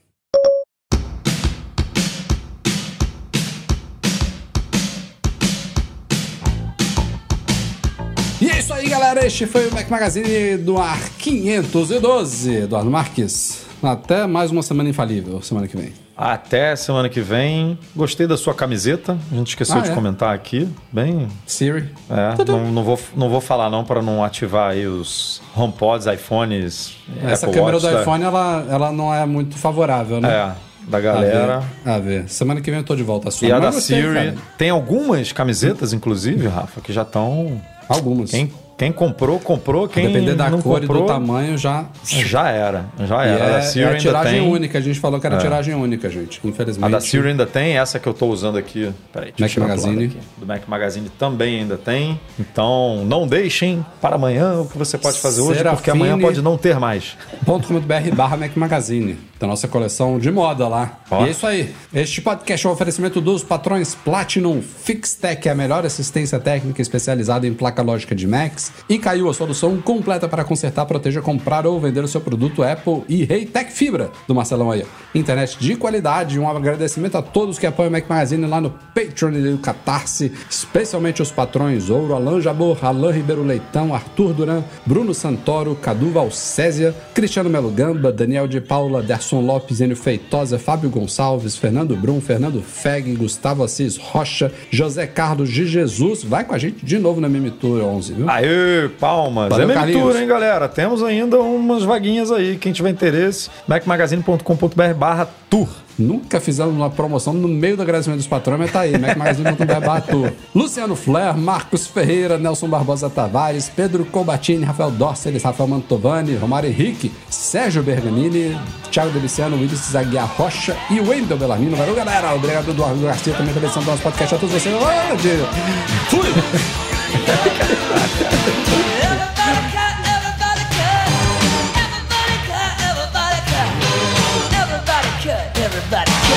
Este foi o Mac Magazine do ar 512. Eduardo Marques. Até mais uma semana infalível, semana que vem. Até semana que vem. Gostei da sua camiseta. A gente esqueceu Ah, de é? comentar aqui. Bem. Siri. É, não, não vou, não vou falar não para não ativar aí os HomePods, iPhones. Essa Apple câmera Watch do da- iPhone, ela, ela não é muito favorável, né? É, da galera. A ver. A ver. Semana que vem eu tô de volta. Sony. E a da gostei, Siri. cara. Tem algumas camisetas, inclusive, Rafa, que já estão. Algumas. Quem, quem comprou, comprou. Quem Depender da cor comprou, e do tamanho, já. Já era. Já era. a da é, é a ainda tiragem tem. única. A gente falou que era tiragem única, gente. Infelizmente. A da Siri ainda tem, essa que eu tô usando aqui. Peraí, Mac Magazine. aqui. Do Mac Magazine também ainda tem. Então, não deixem para amanhã o que você pode fazer hoje, porque amanhã pode não ter mais. .com.br barra Mac Magazine, da nossa coleção de moda lá. Ó. E é isso aí. Este podcast é um oferecimento dos patrões Platinum Fixtech, a melhor assistência técnica especializada em placa lógica de Macs. E caiu a solução completa para consertar, proteger, comprar ou vender o seu produto Apple e Reitec Fibra, do Marcelão aí. Internet de qualidade. Um agradecimento a todos que apoiam o Mac Magazine lá no Patreon e no Catarse, especialmente os patrões Ouro, Alan Jabor, Alan Ribeiro Leitão, Arthur Duran, Bruno Santoro, Cadu Valcésia, Cristiano Melo Gamba, Daniel de Paula, Derson Lopes, Enio Feitosa, Fábio Gonçalves, Fernando Brum, Fernando Feg, Gustavo Assis Rocha, José Carlos de Jesus. Vai com a gente de novo na Mimitura 11, viu? Aê, palmas. Valeu, é mentura, hein, galera? Temos ainda umas vaguinhas aí. Quem tiver interesse, macmagazine.com.br barra tour. Nunca fizemos uma promoção no meio do agradecimento dos patrões, mas tá aí, macmagazine.com.br Luciano Flair, Marcos Ferreira, Nelson Barbosa Tavares, Pedro Combatini, Rafael Dorceles, Rafael Mantovani, Romário Henrique, Sérgio Bergamini, Thiago Deliciano, Willis Zaguiar Rocha e Wendel Bellarmino. Valeu, galera! Obrigado, Eduardo Garcia, também pela edição do nosso podcast. A todos vocês! Fui! that